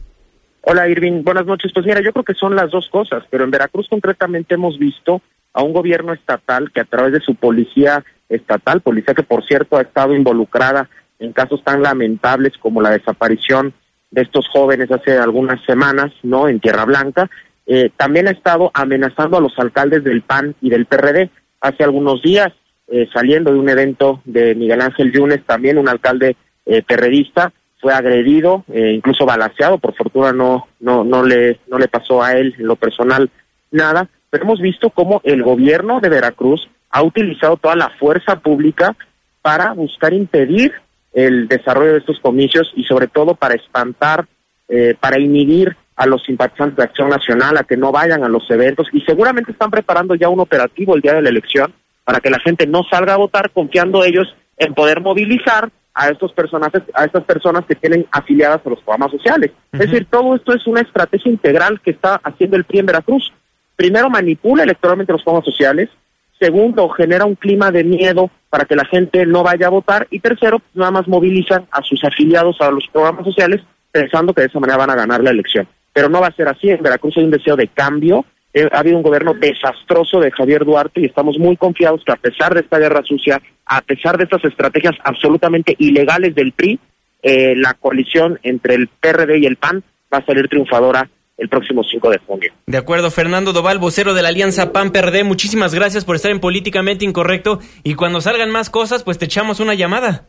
Hola Irving, buenas noches. Pues mira, yo creo que son las dos cosas, pero en Veracruz concretamente hemos visto a un gobierno estatal que a través de su policía estatal, policía que por cierto ha estado involucrada en casos tan lamentables como la desaparición de estos jóvenes hace algunas semanas, ¿no? En Tierra Blanca, eh, también ha estado amenazando a los alcaldes del PAN y del PRD. Hace algunos días, eh, saliendo de un evento de Miguel Ángel Yunes, también un alcalde eh, perredista fue agredido, eh, incluso balaseado, por fortuna no, no, no, le, no le pasó a él en lo personal nada, pero hemos visto cómo el gobierno de Veracruz ha utilizado toda la fuerza pública para buscar impedir el desarrollo de estos comicios y sobre todo para espantar, eh, para inhibir a los simpatizantes de Acción Nacional a que no vayan a los eventos y seguramente están preparando ya un operativo el día de la elección para que la gente no salga a votar confiando ellos en poder movilizar a estos personajes, a estas personas que tienen afiliadas a los programas sociales. Es decir, todo esto es una estrategia integral que está haciendo el PRI en Veracruz. Primero manipula electoralmente los programas sociales, Segundo, genera un clima de miedo para que la gente no vaya a votar. Y tercero, pues, nada más movilizan a sus afiliados a los programas sociales pensando que de esa manera van a ganar la elección. Pero no va a ser así. En Veracruz hay un deseo de cambio. Eh, ha habido un gobierno desastroso de Javier Duarte y estamos muy confiados que a pesar de esta guerra sucia, a pesar de estas estrategias absolutamente ilegales del PRI, eh, la coalición entre el PRD y el PAN va a salir triunfadora el próximo 5 de junio. De acuerdo, Fernando Doval, vocero de la Alianza PAN-PRD, muchísimas gracias por estar en Políticamente Incorrecto y cuando salgan más cosas, pues te echamos una llamada.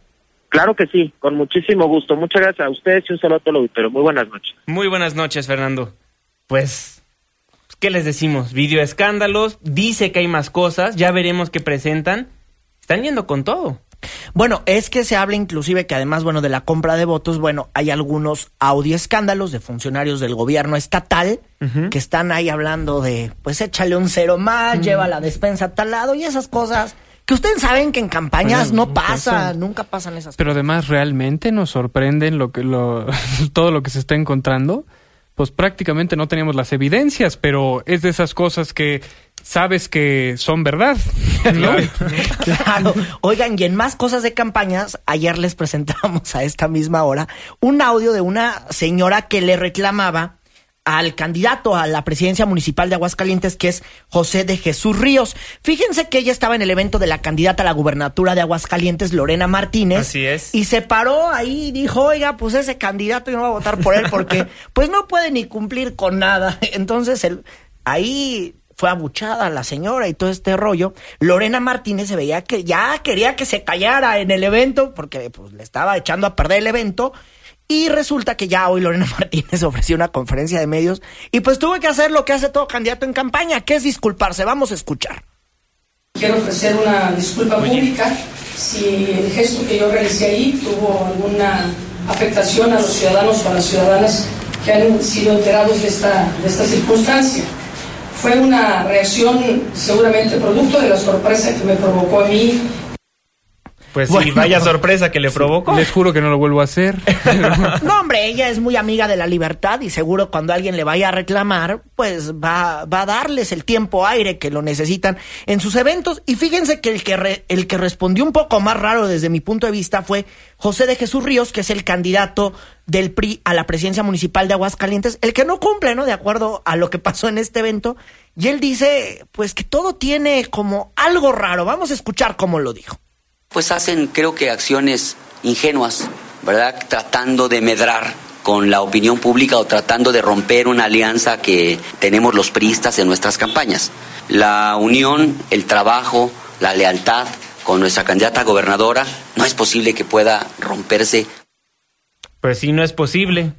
Claro que sí, con muchísimo gusto. Muchas gracias a ustedes y un saludo a todo el auditorio. Muy buenas noches. Muy buenas noches, Fernando. Pues, ¿qué les decimos? Video escándalos, dice que hay más cosas, ya veremos qué presentan. Están yendo con todo. Bueno, es que se habla inclusive que además, bueno, de la compra de votos, bueno, hay algunos audio escándalos de funcionarios del gobierno estatal que están ahí hablando de, pues échale un cero más, lleva la despensa a tal lado y esas cosas que ustedes saben que en campañas no pasa, nunca pasan esas Pero además realmente nos sorprenden lo que lo, todo lo que se está encontrando. Pues prácticamente no teníamos las evidencias, pero es de esas cosas que sabes que son verdad. ¿no? Claro. Oigan, y en más cosas de campañas, ayer les presentamos a esta misma hora un audio de una señora que le reclamaba al candidato a la presidencia municipal de Aguascalientes, que es José de Jesús Ríos. Fíjense que ella estaba en el evento de la candidata a la gubernatura de Aguascalientes, Lorena Martínez. Así es. Y se paró ahí y dijo, oiga, pues ese candidato yo no voy a votar por él porque pues no puede ni cumplir con nada. Entonces, el, ahí fue abuchada la señora y todo este rollo. Lorena Martínez se veía que ya quería que se callara en el evento porque pues, le estaba echando a perder el evento. Y resulta que ya hoy Lorena Martínez ofreció una conferencia de medios y pues tuve que hacer lo que hace todo candidato en campaña, que es disculparse. Vamos a escuchar. Quiero ofrecer una disculpa pública si el gesto que yo realicé ahí tuvo alguna afectación a los ciudadanos o a las ciudadanas que han sido enterados de esta, de esta circunstancia. Fue una reacción seguramente producto de la sorpresa que me provocó a mí Pues sí, Bueno. vaya sorpresa que le provocó. Les juro que no lo vuelvo a hacer. No, hombre, ella es muy amiga de la libertad y seguro cuando alguien le vaya a reclamar, pues va, va a darles el tiempo aire que lo necesitan en sus eventos. Y fíjense que el que, re- el que respondió un poco más raro desde mi punto de vista fue José de Jesús Ríos, que es el candidato del PRI a la presidencia municipal de Aguascalientes, el que no cumple, ¿no? De acuerdo a lo que pasó en este evento. Y él dice, pues que todo tiene como algo raro. Vamos a escuchar cómo lo dijo. Pues hacen creo que acciones ingenuas, ¿verdad? Tratando de medrar con la opinión pública o tratando de romper una alianza que tenemos los priistas en nuestras campañas. La unión, el trabajo, la lealtad con nuestra candidata gobernadora, no es posible que pueda romperse Pues sí, no es posible.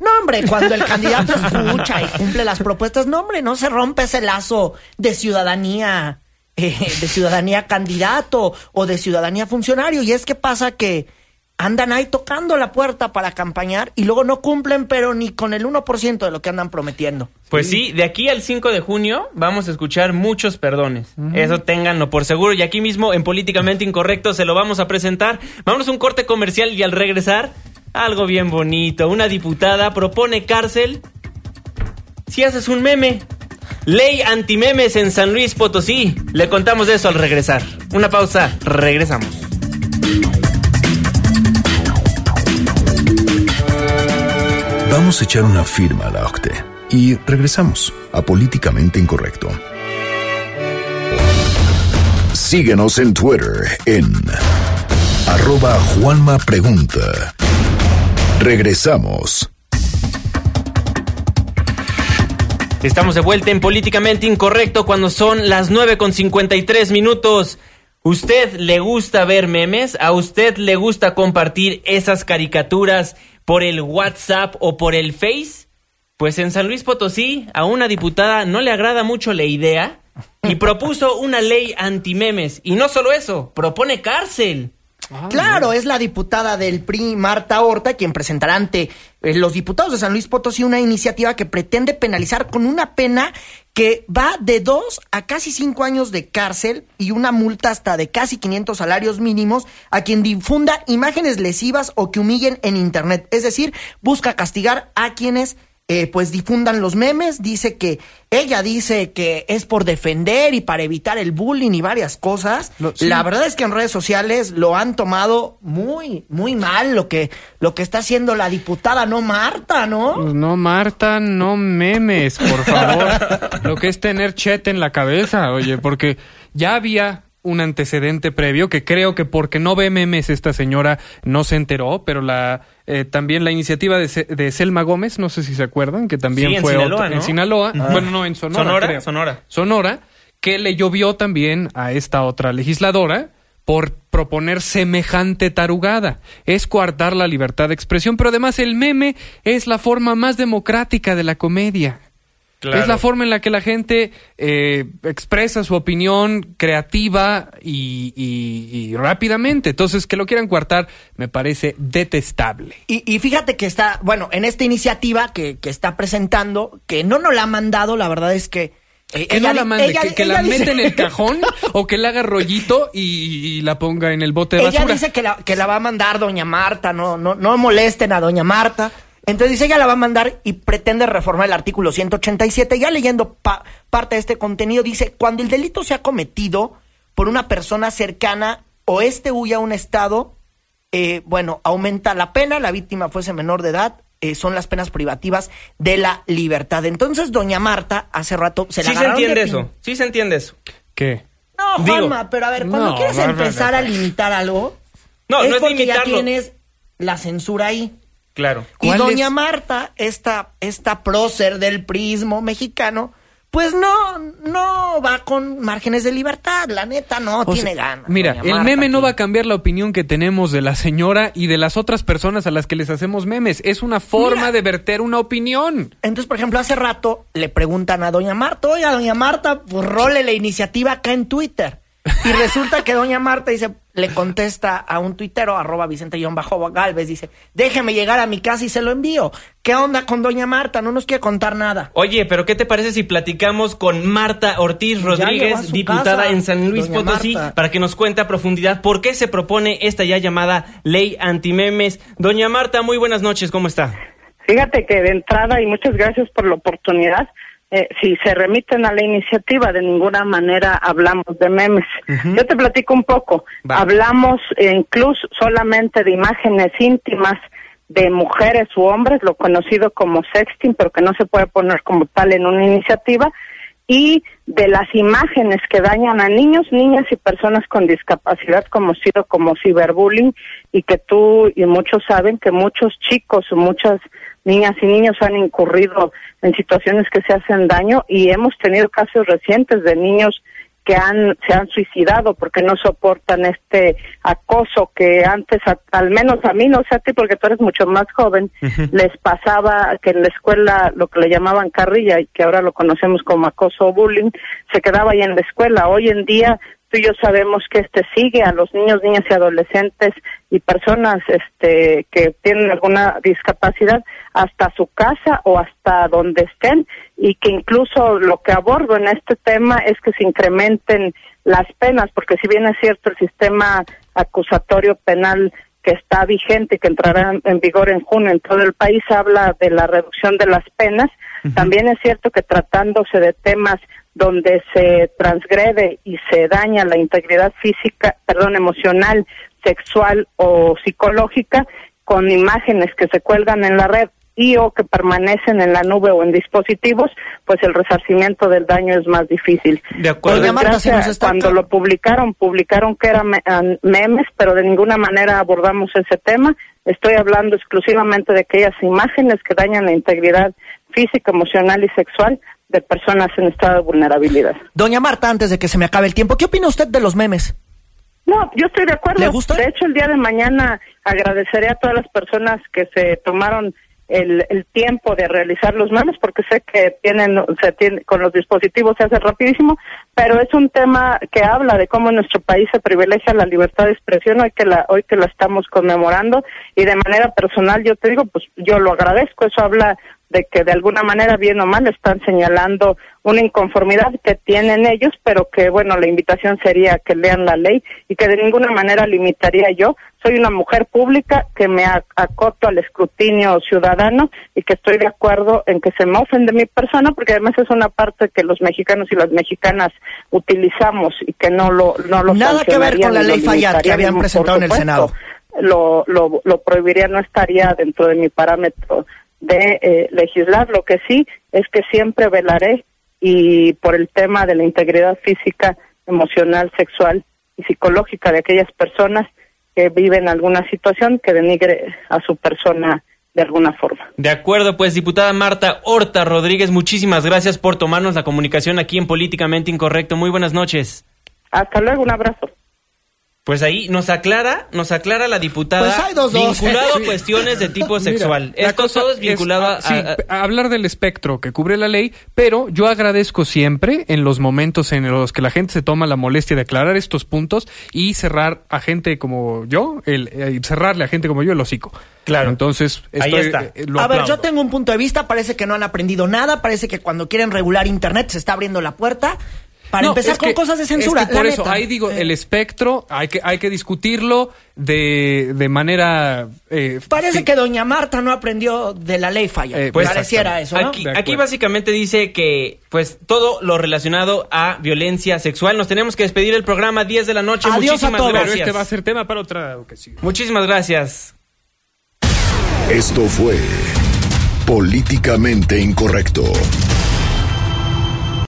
No, hombre, cuando el candidato escucha y cumple las propuestas, no, hombre, no se rompe ese lazo de ciudadanía, eh, de ciudadanía candidato o de ciudadanía funcionario. Y es que pasa que andan ahí tocando la puerta para campañar y luego no cumplen, pero ni con el 1% de lo que andan prometiendo. Pues sí, de aquí al 5 de junio vamos a escuchar muchos perdones. Eso ténganlo por seguro. Y aquí mismo, en Políticamente Incorrecto, se lo vamos a presentar. Vamos a un corte comercial y al regresar, algo bien bonito. Una diputada propone cárcel si haces un meme. Ley antimemes en San Luis Potosí. Le contamos de eso al regresar. Una pausa, regresamos. Vamos a echar una firma a la OCTE y regresamos a Políticamente Incorrecto. Síguenos en Twitter en arroba Juanma Pregunta. Regresamos. Estamos de vuelta en Políticamente Incorrecto cuando son las 9 con 53 minutos. ¿Usted le gusta ver memes? ¿A usted le gusta compartir esas caricaturas por el WhatsApp o por el Face? Pues en San Luis Potosí a una diputada no le agrada mucho la idea y propuso una ley antimemes. Y no solo eso, propone cárcel. Claro, es la diputada del PRI, Marta Horta, quien presentará ante eh, los diputados de San Luis Potosí una iniciativa que pretende penalizar con una pena que va de dos a casi cinco años de cárcel y una multa hasta de casi 500 salarios mínimos a quien difunda imágenes lesivas o que humillen en Internet. Es decir, busca castigar a quienes eh, pues difundan los memes. Dice que ella dice que es por defender y para evitar el bullying y varias cosas. sí. La verdad es que en redes sociales lo han tomado muy, muy mal lo que, lo que está haciendo la diputada, no Marta, ¿no? Pues no, Marta, no memes, por favor. Lo que es tener chet en la cabeza, oye, porque ya había un antecedente previo que creo que porque no ve memes esta señora no se enteró, pero la eh, también la iniciativa de, de Selma Gómez, no sé si se acuerdan, que también Sí, en fue Sinaloa, otra- ¿no? en Sinaloa, bueno, no, en Sonora. Sonora, creo. Sonora. Sonora, que le llovió también a esta otra legisladora por proponer semejante tarugada. Es coartar la libertad de expresión, pero además el meme es la forma más democrática de la comedia. Claro. Es la forma en la que la gente eh, expresa su opinión creativa y, y- y rápidamente. Entonces, que lo quieran coartar me parece detestable. Y, y fíjate que está, bueno, en esta iniciativa que, que está presentando, que no nos la ha mandado, la verdad es que... eh, Que no di- la mande, ella- que, que ella la dice- meta en el cajón o que le haga rollito y, y la ponga en el bote de Ella basura. dice que la, que la va a mandar doña Marta, no, no, no molesten a doña Marta. Entonces dice, ella la va a mandar y pretende reformar el artículo 187. Ya leyendo pa- parte de este contenido, dice, cuando el delito sea cometido por una persona cercana o este huya a un estado, eh, bueno, aumenta la pena, la víctima fuese menor de edad, eh, son las penas privativas de la libertad. Entonces, doña Marta, hace rato se la Sí se entiende eso, sí se entiende eso. ¿Qué? No, Digo, Juanma, pero a ver, cuando no, quieres empezar a limitar algo, No, es no es porque ya tienes la censura ahí. Claro. Y ¿Cuál doña es? Marta, esta, esta prócer del prismo mexicano, pues no, no va con márgenes de libertad, la neta no O tiene sea, ganas. Mira, el Marta, meme no va a cambiar la opinión que tenemos de la señora y de las otras personas a las que les hacemos memes. Es una forma Mira. de verter una opinión. Entonces, por ejemplo, hace rato le preguntan a doña Marta, oiga, doña Marta, pues role la iniciativa acá en Twitter. Y resulta que doña Marta dice, le contesta a un tuitero, arroba Vicente bajo Galvez, dice, déjeme llegar a mi casa y se lo envío. ¿Qué onda con doña Marta? No nos quiere contar nada. Oye, pero ¿qué te parece si platicamos con Marta Ortiz Rodríguez, diputada casa, en San Luis doña Potosí, Marta. para que nos cuente a profundidad por qué se propone esta ya llamada ley antimemes? Doña Marta, muy buenas noches, ¿cómo está? Fíjate que de entrada, y muchas gracias por la oportunidad, eh, si se remiten a la iniciativa, de ninguna manera hablamos de memes. Yo te platico un poco. Hablamos eh, incluso solamente de imágenes íntimas de mujeres u hombres, lo conocido como sexting, pero que no se puede poner como tal en una iniciativa, y de las imágenes que dañan a niños, niñas y personas con discapacidad, conocido como ciberbullying, y que tú y muchos saben que muchos chicos o muchas niñas y niños han incurrido en situaciones que se hacen daño y hemos tenido casos recientes de niños que han se han suicidado porque no soportan este acoso que antes a- al menos a mí no sé a ti porque tú eres mucho más joven les pasaba que en la escuela lo que le llamaban carrilla y que ahora lo conocemos como acoso o bullying se quedaba ahí en la escuela. Hoy en día tú y yo sabemos que este sigue a los niños niñas y adolescentes y personas este que tienen alguna discapacidad hasta su casa o hasta donde estén y que incluso lo que abordo en este tema es que se incrementen las penas porque si bien es cierto el sistema acusatorio penal que está vigente y que entrará en- en vigor en junio en todo el país habla de la reducción de las penas también es cierto que tratándose de temas donde se transgrede y se daña la integridad física, perdón, emocional, sexual o psicológica con imágenes que se cuelgan en la red y o que permanecen en la nube o en dispositivos, pues el resarcimiento del daño es más difícil. De Por Doña Marta, nos está cuando lo publicaron, publicaron que eran me- an- memes, pero de ninguna manera abordamos ese tema. Estoy hablando exclusivamente de aquellas imágenes que dañan la integridad física, emocional y sexual de personas en estado de vulnerabilidad. Doña Marta, antes de que se me acabe el tiempo, ¿qué opina usted de los memes? No, yo estoy de acuerdo. ¿Le gusta? De hecho, el día de mañana agradeceré a todas las personas que se tomaron el, el tiempo de realizar los memes, porque sé que tienen, se tiene, con los dispositivos se hace rapidísimo, pero es un tema que habla de cómo en nuestro país se privilegia la libertad de expresión hoy que la, hoy que la estamos conmemorando y de manera personal yo te digo, pues yo lo agradezco, eso habla de que de alguna manera, bien o mal, están señalando una inconformidad que tienen ellos, pero que, bueno, la invitación sería que lean la ley y que de ninguna manera limitaría yo. Soy una mujer pública que me acoto al escrutinio ciudadano y que estoy de acuerdo en que se mofen de mi persona, porque además es una parte que los mexicanos y las mexicanas utilizamos y que no lo no lo Nada que ver con la ley Fayad que habían presentado en el Senado. lo, lo, lo prohibiría, no estaría dentro de mi parámetro de eh, legislar. Lo que sí es que siempre velaré y por el tema de la integridad física, emocional, sexual y psicológica de aquellas personas que viven alguna situación que denigre a su persona de alguna forma. De acuerdo, pues diputada Marta Horta Rodríguez, muchísimas gracias por tomarnos la comunicación aquí en Políticamente Incorrecto. Muy buenas noches. Hasta luego, un abrazo. Pues ahí nos aclara, nos aclara la diputada Pues hay dos, dos. vinculado Sí. a cuestiones de tipo Mira, sexual. la Esto cosa todo es vinculado a, sí, a- a hablar del espectro que cubre la ley, pero yo agradezco siempre en los momentos en los que la gente se toma la molestia de aclarar estos puntos y cerrar a gente como yo, el, eh, cerrarle a gente como yo el hocico. Claro. Entonces, Ahí estoy, está. eh, lo A ver, yo tengo un punto de vista, parece que no han aprendido nada, parece que cuando quieren regular Internet se está abriendo la puerta para No, empezar es con que- cosas de es que censura. por la eso, neta. ahí digo, Eh, el espectro hay que, hay que discutirlo de, de manera... eh, Parece que doña Marta no aprendió de la ley falla. Eh, pues pareciera eso, ¿no? Aquí, básicamente dice que pues todo lo relacionado a violencia sexual. Nos tenemos que despedir el programa 10 de la noche. Adiós a Muchísimas. Pero gracias. este va a ser tema para otra ocasión. Muchísimas gracias. Esto fue Políticamente Incorrecto.